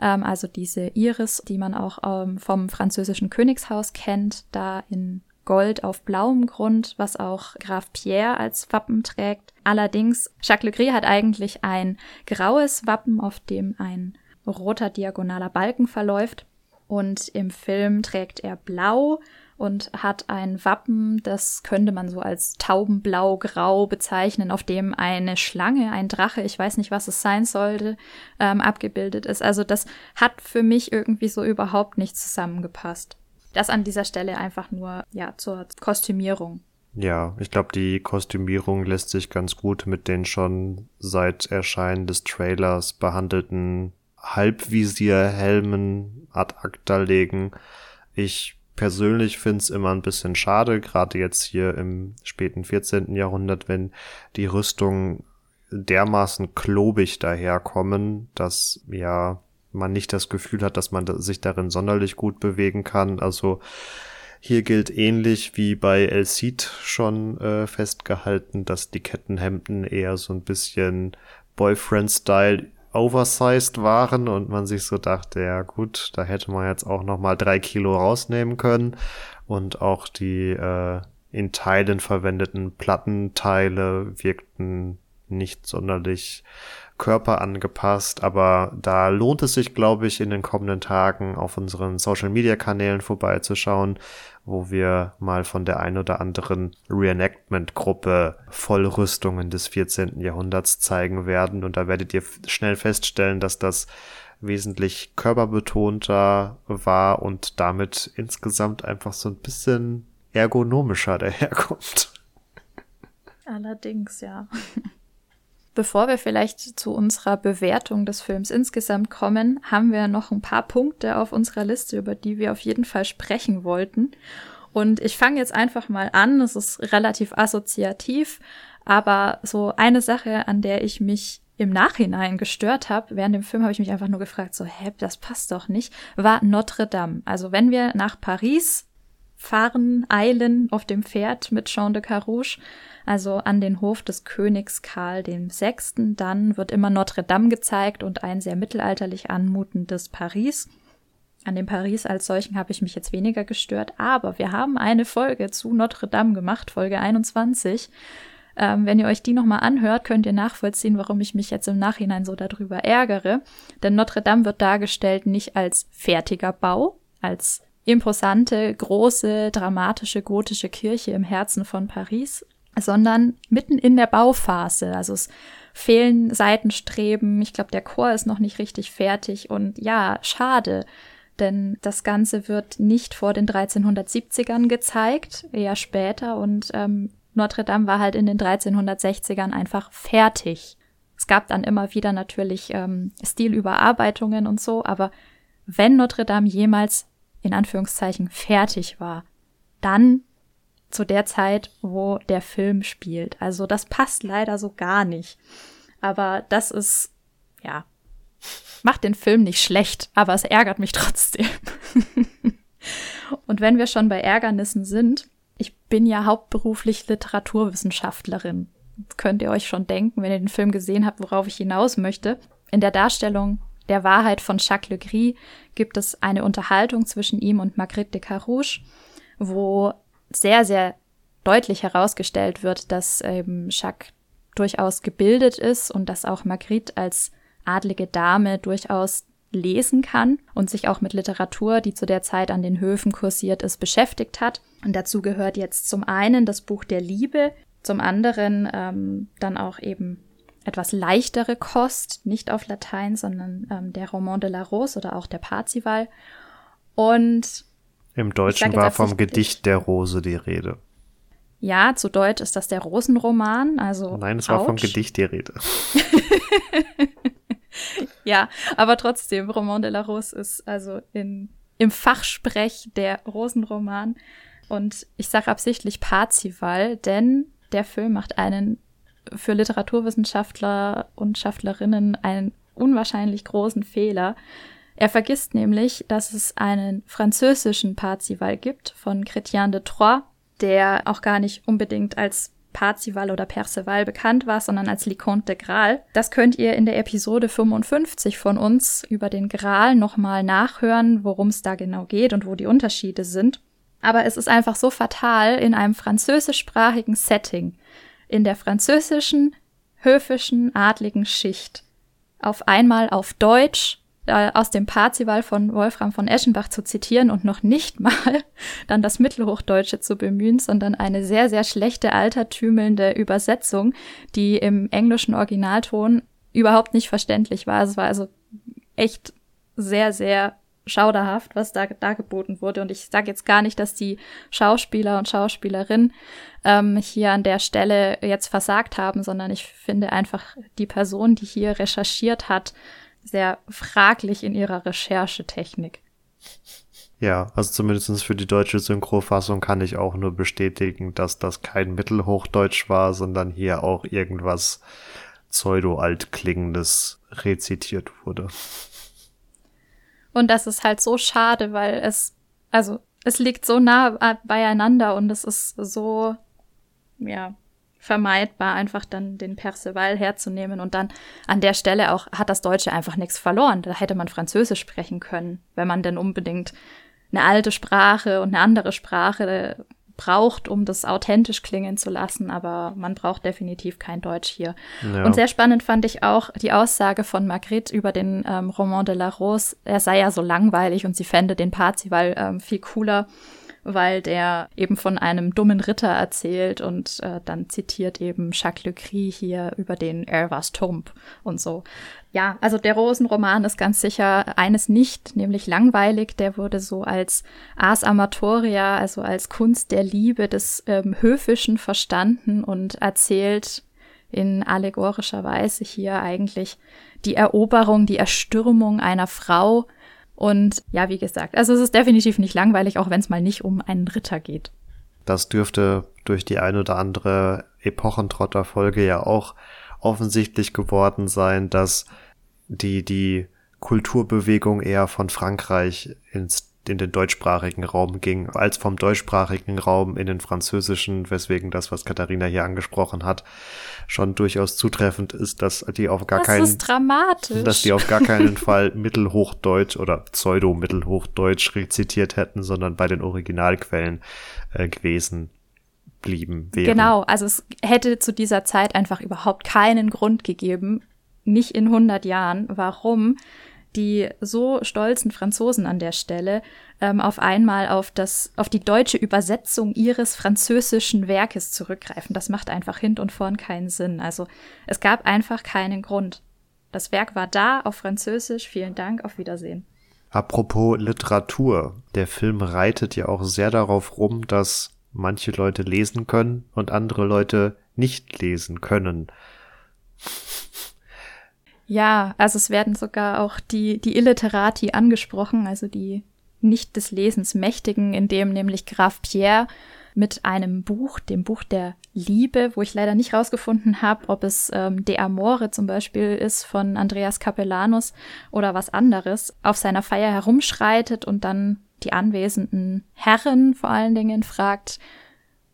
ähm, also diese Iris, die man auch ähm, vom französischen Königshaus kennt, da in Gold auf blauem Grund, was auch Graf Pierre als Wappen trägt. Allerdings, Jacques Le Gris hat eigentlich ein graues Wappen, auf dem ein roter diagonaler Balken verläuft. Und im Film trägt er blau und hat ein Wappen, das könnte man so als taubenblau-grau bezeichnen, auf dem eine Schlange, ein Drache, ich weiß nicht, was es sein sollte, ähm, abgebildet ist. Also das hat für mich irgendwie so überhaupt nicht zusammengepasst. Das an dieser Stelle einfach nur, ja, zur Kostümierung. Ja, ich glaube, die Kostümierung lässt sich ganz gut mit den schon seit Erscheinen des Trailers behandelten Halbvisierhelmen ad acta legen. Ich persönlich finde es immer ein bisschen schade, gerade jetzt hier im späten 14. Jahrhundert, wenn die Rüstungen dermaßen klobig daherkommen, dass ja man nicht das Gefühl hat, dass man sich darin sonderlich gut bewegen kann. Also hier gilt ähnlich wie bei El Cid schon äh, festgehalten, dass die Kettenhemden eher so ein bisschen Boyfriend-Style oversized waren und man sich so dachte, ja gut, da hätte man jetzt auch noch mal drei Kilo rausnehmen können und auch die äh, in Teilen verwendeten Plattenteile wirkten nicht sonderlich körperangepasst, aber da lohnt es sich, glaube ich, in den kommenden Tagen auf unseren Social-Media-Kanälen vorbeizuschauen, wo wir mal von der ein oder anderen Reenactment-Gruppe Vollrüstungen des 14. Jahrhunderts zeigen werden. Und da werdet ihr schnell feststellen, dass das wesentlich körperbetonter war und damit insgesamt einfach so ein bisschen ergonomischer daherkommt. Allerdings, ja. Bevor wir vielleicht zu unserer Bewertung des Films insgesamt kommen, haben wir noch ein paar Punkte auf unserer Liste, über die wir auf jeden Fall sprechen wollten. Und ich fange jetzt einfach mal an. Es ist relativ assoziativ, aber so eine Sache, an der ich mich im Nachhinein gestört habe, während dem Film habe ich mich einfach nur gefragt, so, hä, das passt doch nicht, war Notre Dame. Also wenn wir nach Paris fahren, eilen auf dem Pferd mit Jean de Carouge, also an den Hof des Königs Karl VI., dann wird immer Notre Dame gezeigt und ein sehr mittelalterlich anmutendes Paris. An dem Paris als solchen habe ich mich jetzt weniger gestört, aber wir haben eine Folge zu Notre Dame gemacht, Folge 21. Ähm, wenn ihr euch die nochmal anhört, könnt ihr nachvollziehen, warum ich mich jetzt im Nachhinein so darüber ärgere. Denn Notre Dame wird dargestellt nicht als fertiger Bau, als imposante, große, dramatische gotische Kirche im Herzen von Paris, sondern mitten in der Bauphase. Also es fehlen Seitenstreben. Ich glaube, der Chor ist noch nicht richtig fertig. Und ja, schade, denn das Ganze wird nicht vor den 1370ern gezeigt, eher später. Und ähm, Notre Dame war halt in den 1360ern einfach fertig. Es gab dann immer wieder natürlich ähm, Stilüberarbeitungen und so, aber wenn Notre Dame jemals in Anführungszeichen fertig war, dann zu der Zeit, wo der Film spielt. Also das passt leider so gar nicht. Aber das ist, ja, macht den Film nicht schlecht, aber es ärgert mich <laughs> trotzdem. Und wenn wir schon bei Ärgernissen sind, ich bin ja hauptberuflich Literaturwissenschaftlerin. Könnt ihr euch schon denken, wenn ihr den Film gesehen habt, worauf ich hinaus möchte. In der Darstellung der Wahrheit von Jacques Le Gris gibt es eine Unterhaltung zwischen ihm und Marguerite de Carouge, wo sehr, sehr deutlich herausgestellt wird, dass eben Jacques durchaus gebildet ist und dass auch Marguerite als adlige Dame durchaus lesen kann und sich auch mit Literatur, die zu der Zeit an den Höfen kursiert ist, beschäftigt hat. Und dazu gehört jetzt zum einen das Buch der Liebe, zum anderen ähm, dann auch eben etwas leichtere Kost, nicht auf Latein, sondern ähm, der Roman de la Rose oder auch der Parzival. Und im Deutschen war vom Gedicht der Rose die Rede. Ja, zu Deutsch ist das der Rosenroman, also. Nein, es war vom Gedicht die Rede. <laughs> ja, aber trotzdem, Roman de la Rose ist also in, im Fachsprech der Rosenroman. Und ich sage absichtlich Parzival, denn der Film macht einen für Literaturwissenschaftler und Schaftlerinnen einen unwahrscheinlich großen Fehler. Er vergisst nämlich, dass es einen französischen Parzival gibt von Chrétien de Troyes, der auch gar nicht unbedingt als Parzival oder Perceval bekannt war, sondern als Licomte de Graal. Das könnt ihr in der Episode 55 von uns über den Graal nochmal nachhören, worum es da genau geht und wo die Unterschiede sind. Aber es ist einfach so fatal in einem französischsprachigen Setting, in der französischen, höfischen, adligen Schicht, auf einmal auf Deutsch äh, aus dem Parzival von Wolfram von Eschenbach zu zitieren und noch nicht mal <laughs> dann das Mittelhochdeutsche zu bemühen, sondern eine sehr, sehr schlechte, altertümelnde Übersetzung, die im englischen Originalton überhaupt nicht verständlich war. Es war also echt sehr, sehr schauderhaft, was da dargeboten wurde. Und ich sage jetzt gar nicht, dass die Schauspieler und Schauspielerinnen ähm, hier an der Stelle jetzt versagt haben, sondern ich finde einfach die Person, die hier recherchiert hat, sehr fraglich in ihrer Recherchetechnik. Ja, also zumindest für die deutsche Synchrofassung kann ich auch nur bestätigen, dass das kein Mittelhochdeutsch war, sondern hier auch irgendwas pseudo-altklingendes rezitiert wurde. Und das ist halt so schade, weil es, also, es liegt so nah beieinander und es ist so, ja, vermeidbar, einfach dann den Perceval herzunehmen und dann an der Stelle auch hat das Deutsche einfach nichts verloren. Da hätte man Französisch sprechen können, wenn man denn unbedingt eine alte Sprache und eine andere Sprache braucht, um das authentisch klingen zu lassen, aber man braucht definitiv kein Deutsch hier. Ja. Und sehr spannend fand ich auch die Aussage von Magritte über den ähm, Roman de la Rose. Er sei ja so langweilig und sie fände den Parzival ähm, viel cooler weil der eben von einem dummen Ritter erzählt und äh, dann zitiert eben Jacques Le Cri hier über den Erwas Tump und so. Ja, also der Rosenroman ist ganz sicher eines nicht, nämlich langweilig. Der wurde so als Ars Amatoria, also als Kunst der Liebe des ähm, Höfischen verstanden und erzählt in allegorischer Weise hier eigentlich die Eroberung, die Erstürmung einer Frau und ja, wie gesagt, also es ist definitiv nicht langweilig, auch wenn es mal nicht um einen Ritter geht. Das dürfte durch die ein oder andere Epochentrotter-Folge ja auch offensichtlich geworden sein, dass die, die Kulturbewegung eher von Frankreich ins in den deutschsprachigen Raum ging, als vom deutschsprachigen Raum in den französischen, weswegen das, was Katharina hier angesprochen hat, schon durchaus zutreffend ist, dass die auf gar das keinen, ist dramatisch. dass die auf gar keinen Fall Mittelhochdeutsch oder Pseudo-Mittelhochdeutsch rezitiert hätten, sondern bei den Originalquellen äh, gewesen blieben wären. Genau, also es hätte zu dieser Zeit einfach überhaupt keinen Grund gegeben, nicht in 100 Jahren, warum die so stolzen Franzosen an der Stelle ähm, auf einmal auf das, auf die deutsche Übersetzung ihres französischen Werkes zurückgreifen. Das macht einfach hin und vorn keinen Sinn. Also es gab einfach keinen Grund. Das Werk war da auf Französisch. Vielen Dank. Auf Wiedersehen. Apropos Literatur. Der Film reitet ja auch sehr darauf rum, dass manche Leute lesen können und andere Leute nicht lesen können. Ja, also es werden sogar auch die, die Illiterati angesprochen, also die nicht des Lesens Mächtigen, in dem nämlich Graf Pierre mit einem Buch, dem Buch der Liebe, wo ich leider nicht rausgefunden habe, ob es ähm, De Amore zum Beispiel ist von Andreas Capellanus oder was anderes, auf seiner Feier herumschreitet und dann die anwesenden Herren vor allen Dingen fragt,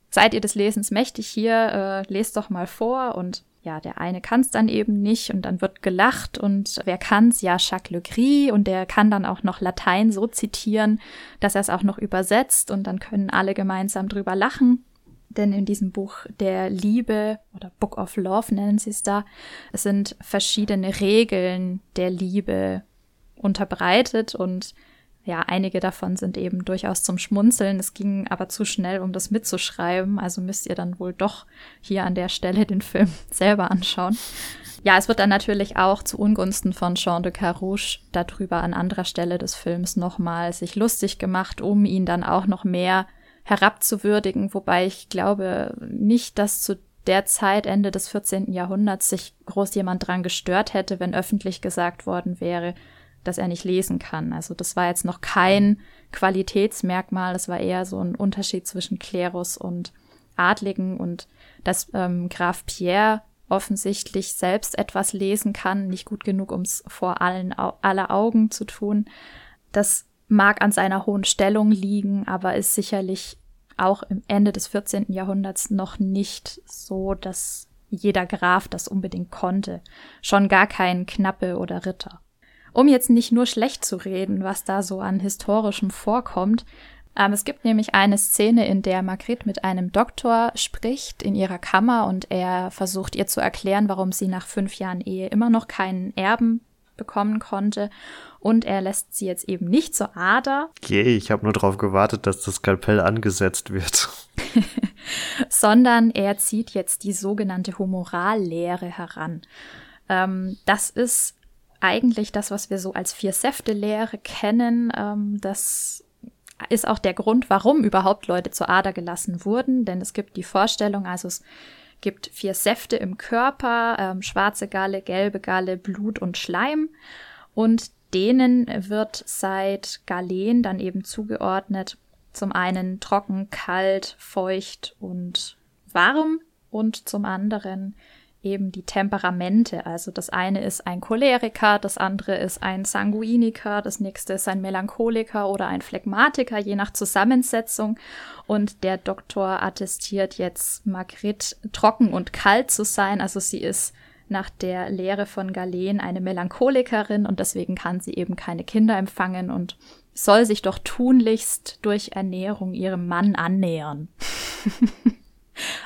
seid ihr des Lesens mächtig hier, äh, lest doch mal vor. Und ja, der eine kann es dann eben nicht und dann wird gelacht und wer kann's? Ja, Jacques Le Gris und der kann dann auch noch Latein so zitieren, dass er es auch noch übersetzt und dann können alle gemeinsam drüber lachen. Denn in diesem Buch der Liebe oder Book of Love nennen sie es da, es sind verschiedene Regeln der Liebe unterbreitet und ja, einige davon sind eben durchaus zum Schmunzeln. Es ging aber zu schnell, um das mitzuschreiben. Also müsst ihr dann wohl doch hier an der Stelle den Film <laughs> selber anschauen. Ja, es wird dann natürlich auch zu Ungunsten von Jean de Carouche darüber an anderer Stelle des Films nochmal sich lustig gemacht, um ihn dann auch noch mehr herabzuwürdigen. Wobei ich glaube nicht, dass zu der Zeit, Ende des 14. Jahrhunderts, sich groß jemand dran gestört hätte, wenn öffentlich gesagt worden wäre, dass er nicht lesen kann. Also das war jetzt noch kein Qualitätsmerkmal, das war eher so ein Unterschied zwischen Klerus und Adligen und dass ähm, Graf Pierre offensichtlich selbst etwas lesen kann, nicht gut genug, um es vor allen aller Augen zu tun. Das mag an seiner hohen Stellung liegen, aber ist sicherlich auch im Ende des 14. Jahrhunderts noch nicht so, dass jeder Graf das unbedingt konnte. Schon gar kein Knappe oder Ritter um jetzt nicht nur schlecht zu reden, was da so an historischem vorkommt. Ähm, es gibt nämlich eine Szene, in der Margret mit einem Doktor spricht in ihrer Kammer und er versucht ihr zu erklären, warum sie nach fünf Jahren Ehe immer noch keinen Erben bekommen konnte. Und er lässt sie jetzt eben nicht zur Ader. Yay, ich habe nur darauf gewartet, dass das Skalpell angesetzt wird. <laughs> sondern er zieht jetzt die sogenannte Humorallehre heran. Ähm, das ist eigentlich das, was wir so als Vier-Säfte-Lehre kennen. Ähm, das ist auch der Grund, warum überhaupt Leute zur Ader gelassen wurden, denn es gibt die Vorstellung, also es gibt vier Säfte im Körper, ähm, schwarze Galle, gelbe Galle, Blut und Schleim und denen wird seit Galen dann eben zugeordnet, zum einen trocken, kalt, feucht und warm und zum anderen eben die Temperamente. Also das eine ist ein Choleriker, das andere ist ein Sanguiniker, das nächste ist ein Melancholiker oder ein Phlegmatiker, je nach Zusammensetzung. Und der Doktor attestiert jetzt Margrit trocken und kalt zu sein. Also sie ist nach der Lehre von Galen eine Melancholikerin und deswegen kann sie eben keine Kinder empfangen und soll sich doch tunlichst durch Ernährung ihrem Mann annähern. <laughs>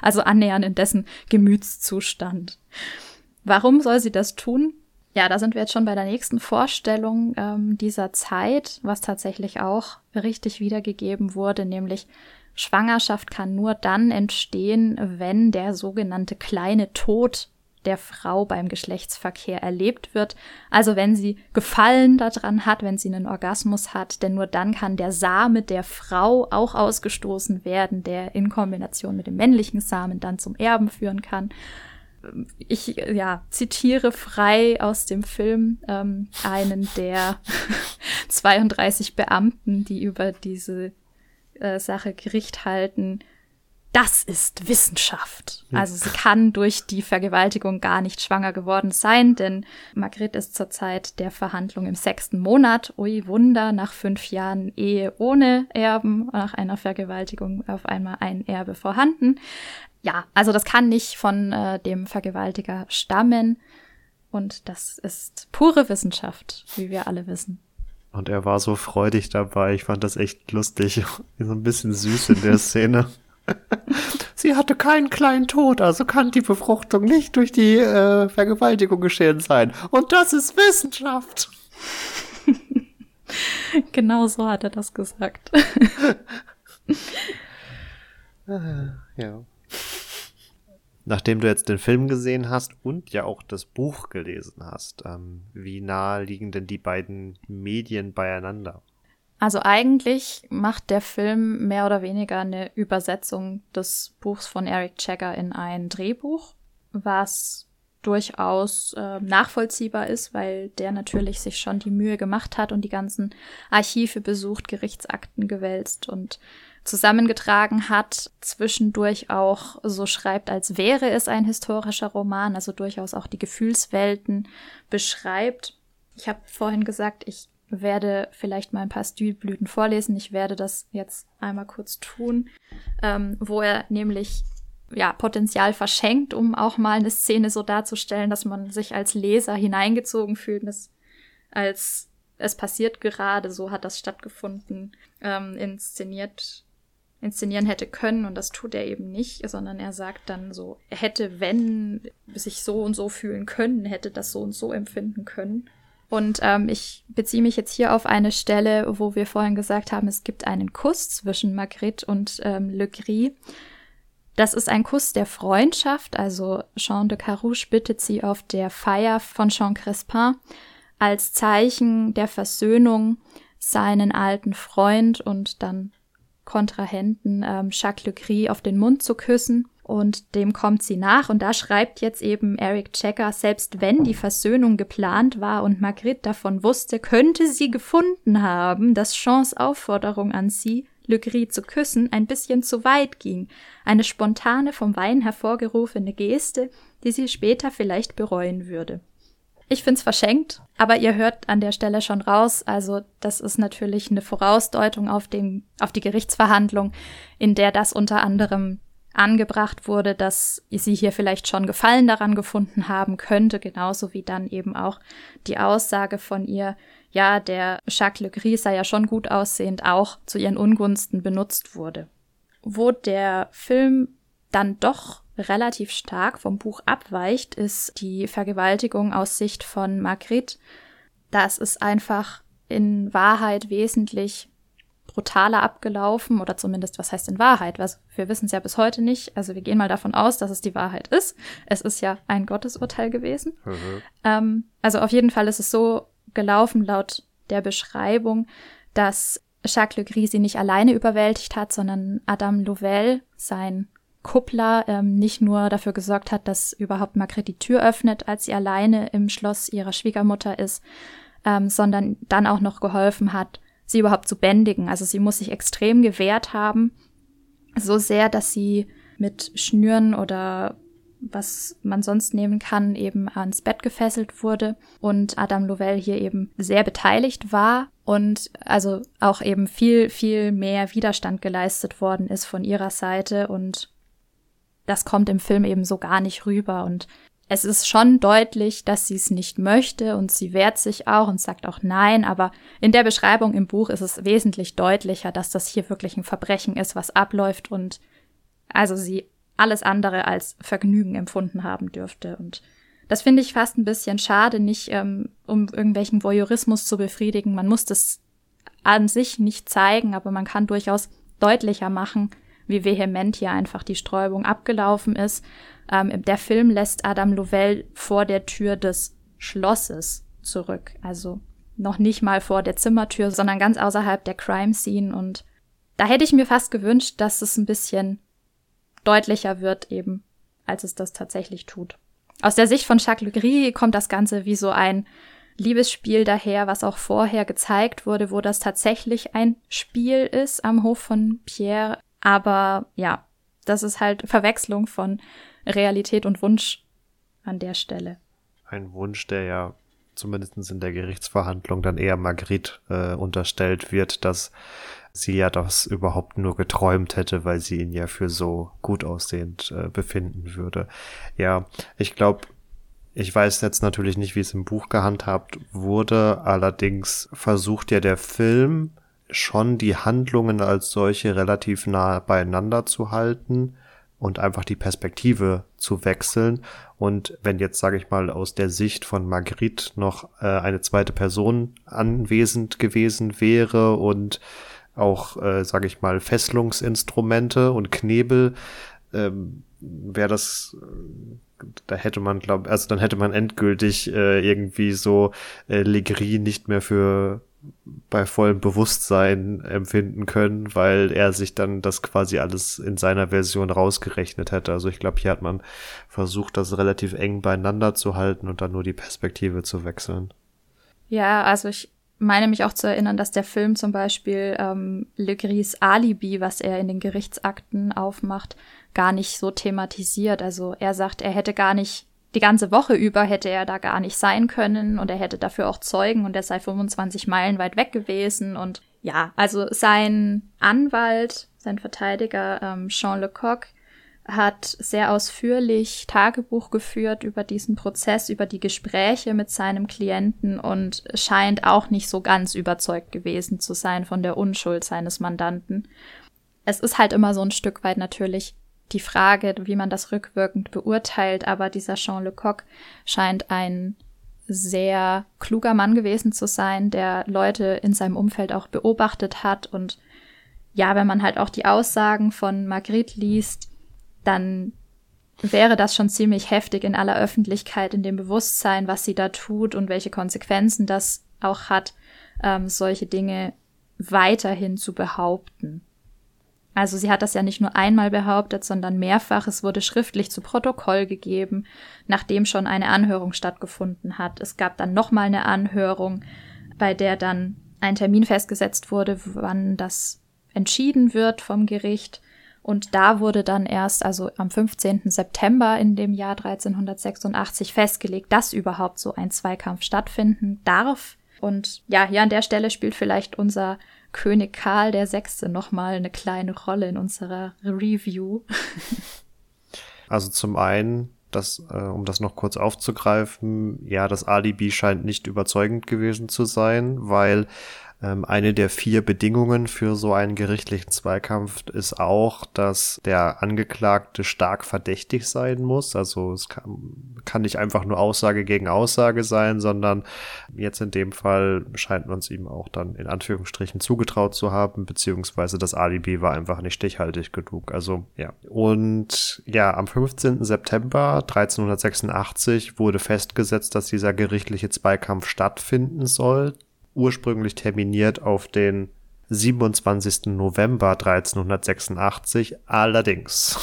also annähern in dessen Gemütszustand. Warum soll sie das tun? Ja, da sind wir jetzt schon bei der nächsten Vorstellung ähm, dieser Zeit, was tatsächlich auch richtig wiedergegeben wurde, nämlich Schwangerschaft kann nur dann entstehen, wenn der sogenannte kleine Tod der Frau beim Geschlechtsverkehr erlebt wird. Also wenn sie Gefallen daran hat, wenn sie einen Orgasmus hat, denn nur dann kann der Same der Frau auch ausgestoßen werden, der in Kombination mit dem männlichen Samen dann zum Erben führen kann. Ich ja, zitiere frei aus dem Film ähm, einen der <laughs> 32 Beamten, die über diese äh, Sache Gericht halten das ist Wissenschaft. Hm. Also sie kann durch die Vergewaltigung gar nicht schwanger geworden sein, denn Margret ist zur Zeit der Verhandlung im sechsten Monat. Ui, Wunder, nach fünf Jahren Ehe ohne Erben, nach einer Vergewaltigung auf einmal ein Erbe vorhanden. Ja, also das kann nicht von äh, dem Vergewaltiger stammen. Und das ist pure Wissenschaft, wie wir alle wissen. Und er war so freudig dabei. Ich fand das echt lustig. <laughs> So ein bisschen süß in der <laughs> Szene. Sie hatte keinen kleinen Tod, also kann die Befruchtung nicht durch die äh, Vergewaltigung geschehen sein. Und das ist Wissenschaft. <laughs> genau so hat er das gesagt. <laughs> ja. Nachdem du jetzt den Film gesehen hast und ja auch das Buch gelesen hast, ähm, wie nahe liegen denn die beiden Medien beieinander? Also eigentlich macht der Film mehr oder weniger eine Übersetzung des Buchs von Eric Checker in ein Drehbuch, was durchaus äh, nachvollziehbar ist, weil der natürlich sich schon die Mühe gemacht hat und die ganzen Archive besucht, Gerichtsakten gewälzt und zusammengetragen hat, zwischendurch auch so schreibt, als wäre es ein historischer Roman, also durchaus auch die Gefühlswelten beschreibt. Ich habe vorhin gesagt, ich werde vielleicht mal ein paar Stilblüten vorlesen. Ich werde das jetzt einmal kurz tun, ähm, wo er nämlich ja, Potenzial verschenkt, um auch mal eine Szene so darzustellen, dass man sich als Leser hineingezogen fühlt, dass als es passiert gerade, so hat das stattgefunden, ähm, inszeniert inszenieren hätte können und das tut er eben nicht, sondern er sagt dann so, er hätte, wenn sich so und so fühlen können, hätte das so und so empfinden können. Und ähm, ich beziehe mich jetzt hier auf eine Stelle, wo wir vorhin gesagt haben, es gibt einen Kuss zwischen Magritte und ähm, Le Gris. Das ist ein Kuss der Freundschaft, also Jean de Carouche bittet sie auf der Feier von Jean Crespin als Zeichen der Versöhnung seinen alten Freund und dann Kontrahenten ähm, Jacques Legris auf den Mund zu küssen. Und dem kommt sie nach. Und da schreibt jetzt eben Eric Checker, selbst wenn die Versöhnung geplant war und Margrit davon wusste, könnte sie gefunden haben, dass Jeans Aufforderung an sie, Legris zu küssen, ein bisschen zu weit ging. Eine spontane, vom Wein hervorgerufene Geste, die sie später vielleicht bereuen würde. Ich find's verschenkt, aber ihr hört an der Stelle schon raus, also das ist natürlich eine Vorausdeutung auf, den, auf die Gerichtsverhandlung, in der das unter anderem angebracht wurde, dass sie hier vielleicht schon Gefallen daran gefunden haben könnte, genauso wie dann eben auch die Aussage von ihr, ja, der Jacques Le Gris sei ja schon gut aussehend, auch zu ihren Ungunsten benutzt wurde. Wo der Film dann doch relativ stark vom Buch abweicht, ist die Vergewaltigung aus Sicht von Margrit. Das ist einfach in Wahrheit wesentlich brutaler abgelaufen oder zumindest, was heißt in Wahrheit? Was, wir wissen es ja bis heute nicht. Also wir gehen mal davon aus, dass es die Wahrheit ist. Es ist ja ein Gottesurteil gewesen. Mhm. Ähm, also auf jeden Fall ist es so gelaufen laut der Beschreibung, dass Jacques Le Gris sie nicht alleine überwältigt hat, sondern Adam Louvel, sein Kuppler ähm, nicht nur dafür gesorgt hat, dass überhaupt Margret die Tür öffnet, als sie alleine im Schloss ihrer Schwiegermutter ist, ähm, sondern dann auch noch geholfen hat, sie überhaupt zu bändigen. Also sie muss sich extrem gewehrt haben, so sehr, dass sie mit Schnüren oder was man sonst nehmen kann, eben ans Bett gefesselt wurde und Adam Lovell hier eben sehr beteiligt war und also auch eben viel, viel mehr Widerstand geleistet worden ist von ihrer Seite und das kommt im Film eben so gar nicht rüber und es ist schon deutlich, dass sie es nicht möchte und sie wehrt sich auch und sagt auch nein, aber in der Beschreibung im Buch ist es wesentlich deutlicher, dass das hier wirklich ein Verbrechen ist, was abläuft und also sie alles andere als Vergnügen empfunden haben dürfte und das finde ich fast ein bisschen schade, nicht ähm, um irgendwelchen Voyeurismus zu befriedigen. Man muss das an sich nicht zeigen, aber man kann durchaus deutlicher machen, wie vehement hier einfach die Sträubung abgelaufen ist. Ähm, der Film lässt Adam Lovell vor der Tür des Schlosses zurück. Also noch nicht mal vor der Zimmertür, sondern ganz außerhalb der Crime Scene. Und da hätte ich mir fast gewünscht, dass es ein bisschen deutlicher wird eben, als es das tatsächlich tut. Aus der Sicht von Jacques Legris kommt das Ganze wie so ein Liebesspiel daher, was auch vorher gezeigt wurde, wo das tatsächlich ein Spiel ist am Hof von Pierre aber ja, das ist halt Verwechslung von Realität und Wunsch an der Stelle. Ein Wunsch, der ja zumindest in der Gerichtsverhandlung dann eher Margrit äh, unterstellt wird, dass sie ja das überhaupt nur geträumt hätte, weil sie ihn ja für so gut aussehend äh, befinden würde. Ja, ich glaube, ich weiß jetzt natürlich nicht, wie es im Buch gehandhabt wurde, allerdings versucht ja der Film schon die Handlungen als solche relativ nah beieinander zu halten und einfach die Perspektive zu wechseln. Und wenn jetzt, sage ich mal, aus der Sicht von Marguerite noch äh, eine zweite Person anwesend gewesen wäre und auch, äh, sage ich mal, Fesselungsinstrumente und Knebel, ähm, wäre das, äh, da hätte man, glaube also dann hätte man endgültig äh, irgendwie so äh, Legri nicht mehr für bei vollem Bewusstsein empfinden können, weil er sich dann das quasi alles in seiner Version rausgerechnet hätte. Also ich glaube, hier hat man versucht, das relativ eng beieinander zu halten und dann nur die Perspektive zu wechseln. Ja, also ich meine mich auch zu erinnern, dass der Film zum Beispiel ähm, Le Gris Alibi, was er in den Gerichtsakten aufmacht, gar nicht so thematisiert. Also er sagt, er hätte gar nicht die ganze Woche über hätte er da gar nicht sein können und er hätte dafür auch Zeugen und er sei 25 Meilen weit weg gewesen und ja, also sein Anwalt, sein Verteidiger ähm, Jean Lecoq hat sehr ausführlich Tagebuch geführt über diesen Prozess, über die Gespräche mit seinem Klienten und scheint auch nicht so ganz überzeugt gewesen zu sein von der Unschuld seines Mandanten. Es ist halt immer so ein Stück weit natürlich die Frage, wie man das rückwirkend beurteilt, aber dieser Jean Lecoq scheint ein sehr kluger Mann gewesen zu sein, der Leute in seinem Umfeld auch beobachtet hat und ja, wenn man halt auch die Aussagen von Margrit liest, dann wäre das schon ziemlich heftig in aller Öffentlichkeit, in dem Bewusstsein, was sie da tut und welche Konsequenzen das auch hat, ähm, solche Dinge weiterhin zu behaupten. Also sie hat das ja nicht nur einmal behauptet, sondern mehrfach. Es wurde schriftlich zu Protokoll gegeben, nachdem schon eine Anhörung stattgefunden hat. Es gab dann nochmal eine Anhörung, bei der dann ein Termin festgesetzt wurde, wann das entschieden wird vom Gericht. Und da wurde dann erst, also am 15. September in dem Jahr 1386 festgelegt, dass überhaupt so ein Zweikampf stattfinden darf. Und ja, hier an der Stelle spielt vielleicht unser König Karl der Sechste nochmal eine kleine Rolle in unserer Review. <laughs> also zum einen, das, äh, um das noch kurz aufzugreifen, ja, das Alibi scheint nicht überzeugend gewesen zu sein, weil eine der vier Bedingungen für so einen gerichtlichen Zweikampf ist auch, dass der Angeklagte stark verdächtig sein muss. Also es kann, kann nicht einfach nur Aussage gegen Aussage sein, sondern jetzt in dem Fall scheint man es ihm auch dann in Anführungsstrichen zugetraut zu haben, beziehungsweise das Alibi war einfach nicht stichhaltig genug. Also ja. Und ja, am 15. September 1386 wurde festgesetzt, dass dieser gerichtliche Zweikampf stattfinden soll ursprünglich terminiert auf den 27. November 1386. Allerdings,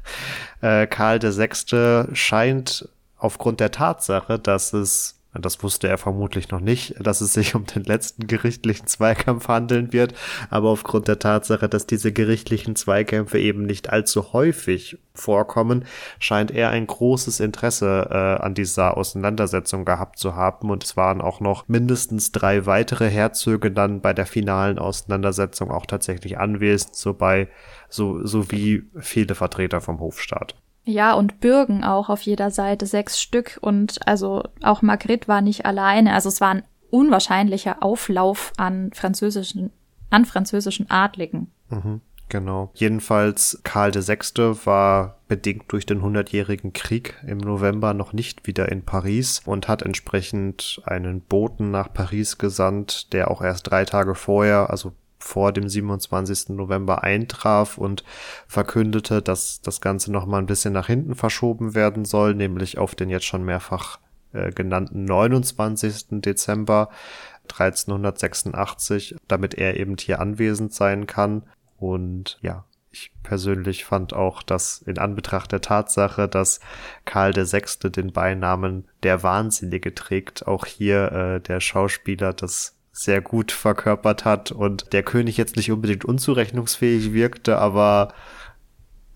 <laughs> äh, Karl VI. scheint aufgrund der Tatsache, dass es das wusste er vermutlich noch nicht, dass es sich um den letzten gerichtlichen Zweikampf handeln wird. Aber aufgrund der Tatsache, dass diese gerichtlichen Zweikämpfe eben nicht allzu häufig vorkommen, scheint er ein großes Interesse äh, an dieser Auseinandersetzung gehabt zu haben. Und es waren auch noch mindestens drei weitere Herzöge dann bei der finalen Auseinandersetzung auch tatsächlich anwesend, so bei, so, sowie viele Vertreter vom Hofstaat. Ja, und Bürgen auch auf jeder Seite, sechs Stück. Und also auch Margrit war nicht alleine. Also es war ein unwahrscheinlicher Auflauf an französischen, an französischen Adligen. Mhm, genau. Jedenfalls Karl VI. war bedingt durch den Hundertjährigen Krieg im November noch nicht wieder in Paris und hat entsprechend einen Boten nach Paris gesandt, der auch erst drei Tage vorher, also vor dem 27. November eintraf und verkündete, dass das Ganze noch mal ein bisschen nach hinten verschoben werden soll, nämlich auf den jetzt schon mehrfach äh, genannten 29. Dezember 1386, damit er eben hier anwesend sein kann. Und ja, ich persönlich fand auch, dass in Anbetracht der Tatsache, dass Karl VI. den Beinamen der Wahnsinnige trägt, auch hier äh, der Schauspieler das sehr gut verkörpert hat und der König jetzt nicht unbedingt unzurechnungsfähig wirkte, aber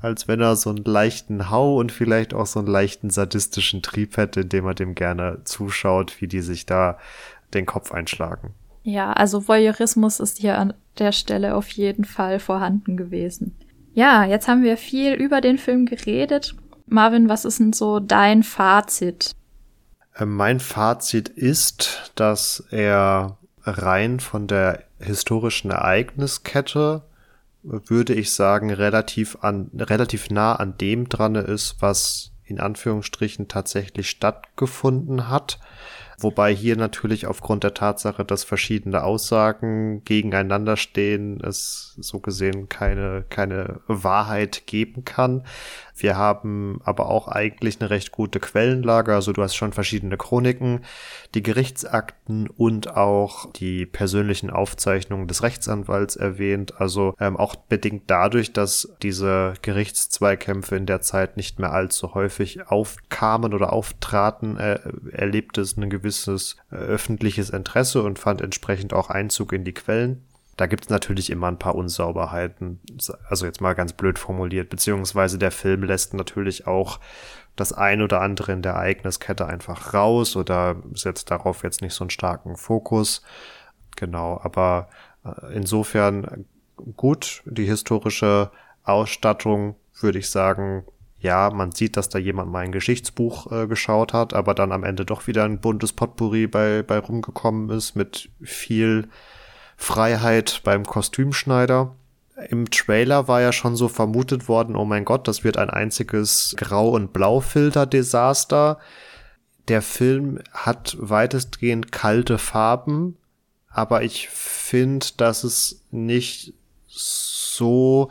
als wenn er so einen leichten Hau und vielleicht auch so einen leichten sadistischen Trieb hätte, indem er dem gerne zuschaut, wie die sich da den Kopf einschlagen. Ja, also Voyeurismus ist hier an der Stelle auf jeden Fall vorhanden gewesen. Ja, jetzt haben wir viel über den Film geredet. Marvin, was ist denn so dein Fazit? Äh, mein Fazit ist, dass er rein von der historischen Ereigniskette würde ich sagen, relativ an, relativ nah an dem dran ist, was in Anführungsstrichen tatsächlich stattgefunden hat. Wobei hier natürlich aufgrund der Tatsache, dass verschiedene Aussagen gegeneinander stehen, es so gesehen keine, keine Wahrheit geben kann. Wir haben aber auch eigentlich eine recht gute Quellenlage. Also du hast schon verschiedene Chroniken, die Gerichtsakten und auch die persönlichen Aufzeichnungen des Rechtsanwalts erwähnt. Also ähm, auch bedingt dadurch, dass diese Gerichtszweikämpfe in der Zeit nicht mehr allzu häufig aufkamen oder auftraten, äh, erlebte es ein gewisses äh, öffentliches Interesse und fand entsprechend auch Einzug in die Quellen. Da gibt es natürlich immer ein paar Unsauberheiten, also jetzt mal ganz blöd formuliert, beziehungsweise der Film lässt natürlich auch das ein oder andere in der Ereigniskette einfach raus oder setzt darauf jetzt nicht so einen starken Fokus. Genau, aber äh, insofern gut, die historische Ausstattung würde ich sagen, ja, man sieht, dass da jemand mal ein Geschichtsbuch äh, geschaut hat, aber dann am Ende doch wieder ein buntes Potpourri bei, bei rumgekommen ist mit viel Freiheit beim Kostümschneider. Im Trailer war ja schon so vermutet worden, oh mein Gott, das wird ein einziges Grau- und Blaufilter-Desaster. Der Film hat weitestgehend kalte Farben, aber ich finde, dass es nicht so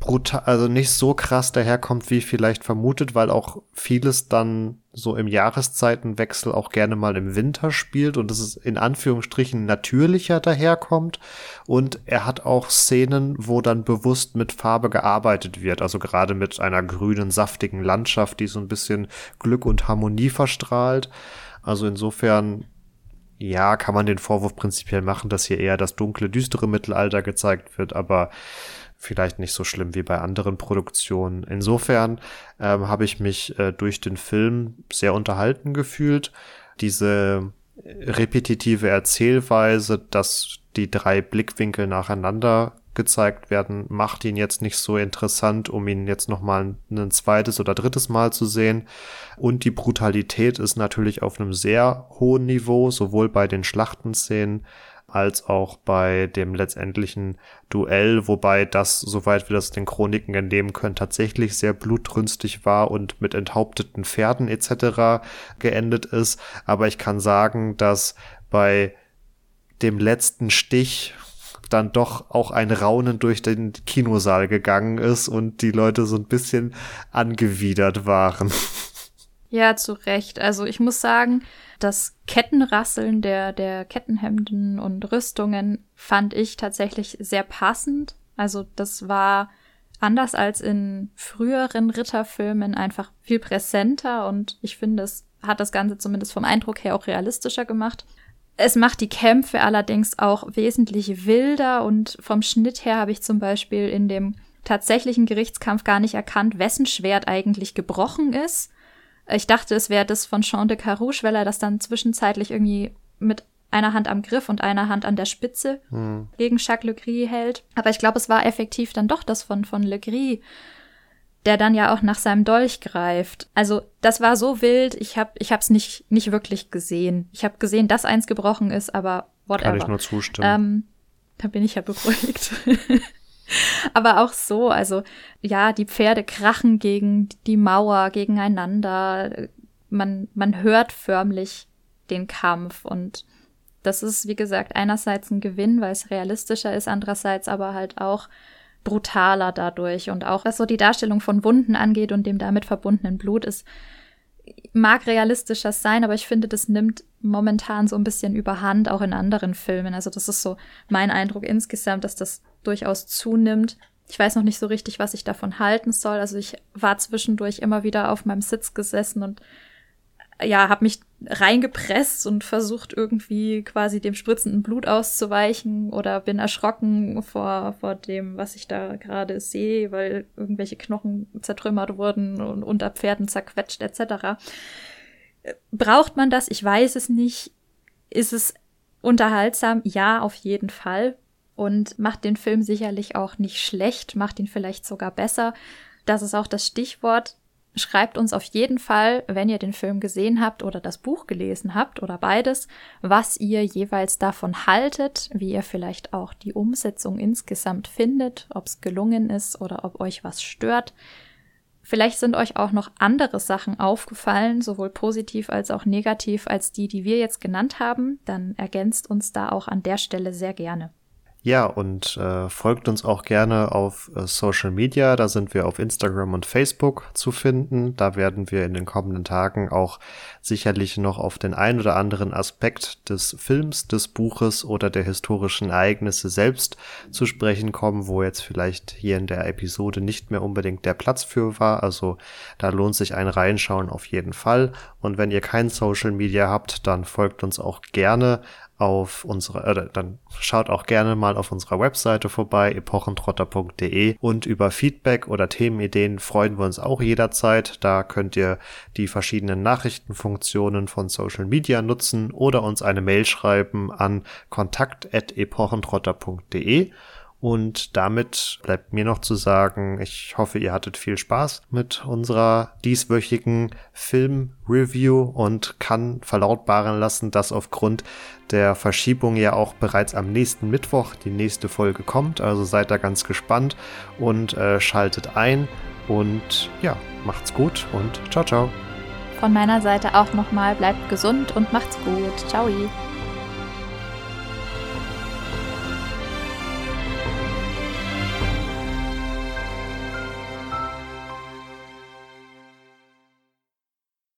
brutal, also nicht so krass daherkommt, wie vielleicht vermutet, weil auch vieles dann so im Jahreszeitenwechsel auch gerne mal im Winter spielt und es ist in Anführungsstrichen natürlicher daherkommt und er hat auch Szenen, wo dann bewusst mit Farbe gearbeitet wird, also gerade mit einer grünen, saftigen Landschaft, die so ein bisschen Glück und Harmonie verstrahlt. Also insofern ja, kann man den Vorwurf prinzipiell machen, dass hier eher das dunkle, düstere Mittelalter gezeigt wird, aber vielleicht nicht so schlimm wie bei anderen Produktionen. Insofern ähm, habe ich mich äh, durch den Film sehr unterhalten gefühlt. Diese repetitive Erzählweise, dass die drei Blickwinkel nacheinander gezeigt werden, macht ihn jetzt nicht so interessant, um ihn jetzt noch mal ein zweites oder drittes Mal zu sehen. Und die Brutalität ist natürlich auf einem sehr hohen Niveau, sowohl bei den Schlachtenszenen als auch bei dem letztendlichen Duell, wobei das, soweit wir das den Chroniken entnehmen können, tatsächlich sehr blutrünstig war und mit enthaupteten Pferden etc. geendet ist. Aber ich kann sagen, dass bei dem letzten Stich dann doch auch ein Raunen durch den Kinosaal gegangen ist und die Leute so ein bisschen angewidert waren. <laughs> Ja, zu Recht. Also ich muss sagen, das Kettenrasseln der, der Kettenhemden und Rüstungen fand ich tatsächlich sehr passend. Also das war anders als in früheren Ritterfilmen einfach viel präsenter und ich finde, es hat das Ganze zumindest vom Eindruck her auch realistischer gemacht. Es macht die Kämpfe allerdings auch wesentlich wilder und vom Schnitt her habe ich zum Beispiel in dem tatsächlichen Gerichtskampf gar nicht erkannt, wessen Schwert eigentlich gebrochen ist. Ich dachte, es wäre das von Jean de Carouche, weil er das dann zwischenzeitlich irgendwie mit einer Hand am Griff und einer Hand an der Spitze hm. gegen Jacques Le Gris hält. Aber ich glaube, es war effektiv dann doch das von, von Le Gris, der dann ja auch nach seinem Dolch greift. Also das war so wild, ich habe ich hab's nicht, nicht wirklich gesehen. Ich habe gesehen, dass eins gebrochen ist, aber whatever. Kann ich nur zustimmen. Ähm, da bin ich ja beruhigt. <laughs> <laughs> Aber auch so, also ja, die Pferde krachen gegen die Mauer, gegeneinander. Man, man hört förmlich den Kampf und das ist, wie gesagt, einerseits ein Gewinn, weil es realistischer ist, andererseits aber halt auch brutaler dadurch und auch was so die Darstellung von Wunden angeht und dem damit verbundenen Blut ist, mag realistischer sein, aber ich finde, das nimmt momentan so ein bisschen überhand, auch in anderen Filmen. Also das ist so mein Eindruck insgesamt, dass das durchaus zunimmt. Ich weiß noch nicht so richtig, was ich davon halten soll. Also ich war zwischendurch immer wieder auf meinem Sitz gesessen und ja, habe mich reingepresst und versucht irgendwie quasi dem spritzenden Blut auszuweichen oder bin erschrocken vor, vor dem, was ich da gerade sehe, weil irgendwelche Knochen zertrümmert wurden und unter Pferden zerquetscht etc. Braucht man das? Ich weiß es nicht. Ist es unterhaltsam? Ja, auf jeden Fall. Und macht den Film sicherlich auch nicht schlecht, macht ihn vielleicht sogar besser. Das ist auch das Stichwort Schreibt uns auf jeden Fall, wenn ihr den Film gesehen habt oder das Buch gelesen habt oder beides, was ihr jeweils davon haltet, wie ihr vielleicht auch die Umsetzung insgesamt findet, ob es gelungen ist oder ob euch was stört. Vielleicht sind euch auch noch andere Sachen aufgefallen, sowohl positiv als auch negativ, als die, die wir jetzt genannt haben. Dann ergänzt uns da auch an der Stelle sehr gerne. Ja, und äh, folgt uns auch gerne auf äh, Social Media. Da sind wir auf Instagram und Facebook zu finden. Da werden wir in den kommenden Tagen auch sicherlich noch auf den ein oder anderen Aspekt des Films, des Buches oder der historischen Ereignisse selbst zu sprechen kommen, wo jetzt vielleicht hier in der Episode nicht mehr unbedingt der Platz für war. Also da lohnt sich ein Reinschauen auf jeden Fall. Und wenn ihr kein Social Media habt, dann folgt uns auch gerne auf unsere, äh, dann schaut auch gerne mal auf unserer Webseite vorbei, epochentrotter.de und über Feedback oder Themenideen freuen wir uns auch jederzeit. Da könnt ihr die verschiedenen Nachrichtenfunktionen von Social Media nutzen oder uns eine Mail schreiben an kontakt.epochentrotter.de und damit bleibt mir noch zu sagen, ich hoffe, ihr hattet viel Spaß mit unserer dieswöchigen Film-Review und kann verlautbaren lassen, dass aufgrund der Verschiebung ja auch bereits am nächsten Mittwoch die nächste Folge kommt. Also seid da ganz gespannt und äh, schaltet ein. Und ja, macht's gut und ciao, ciao. Von meiner Seite auch nochmal, bleibt gesund und macht's gut. Ciao.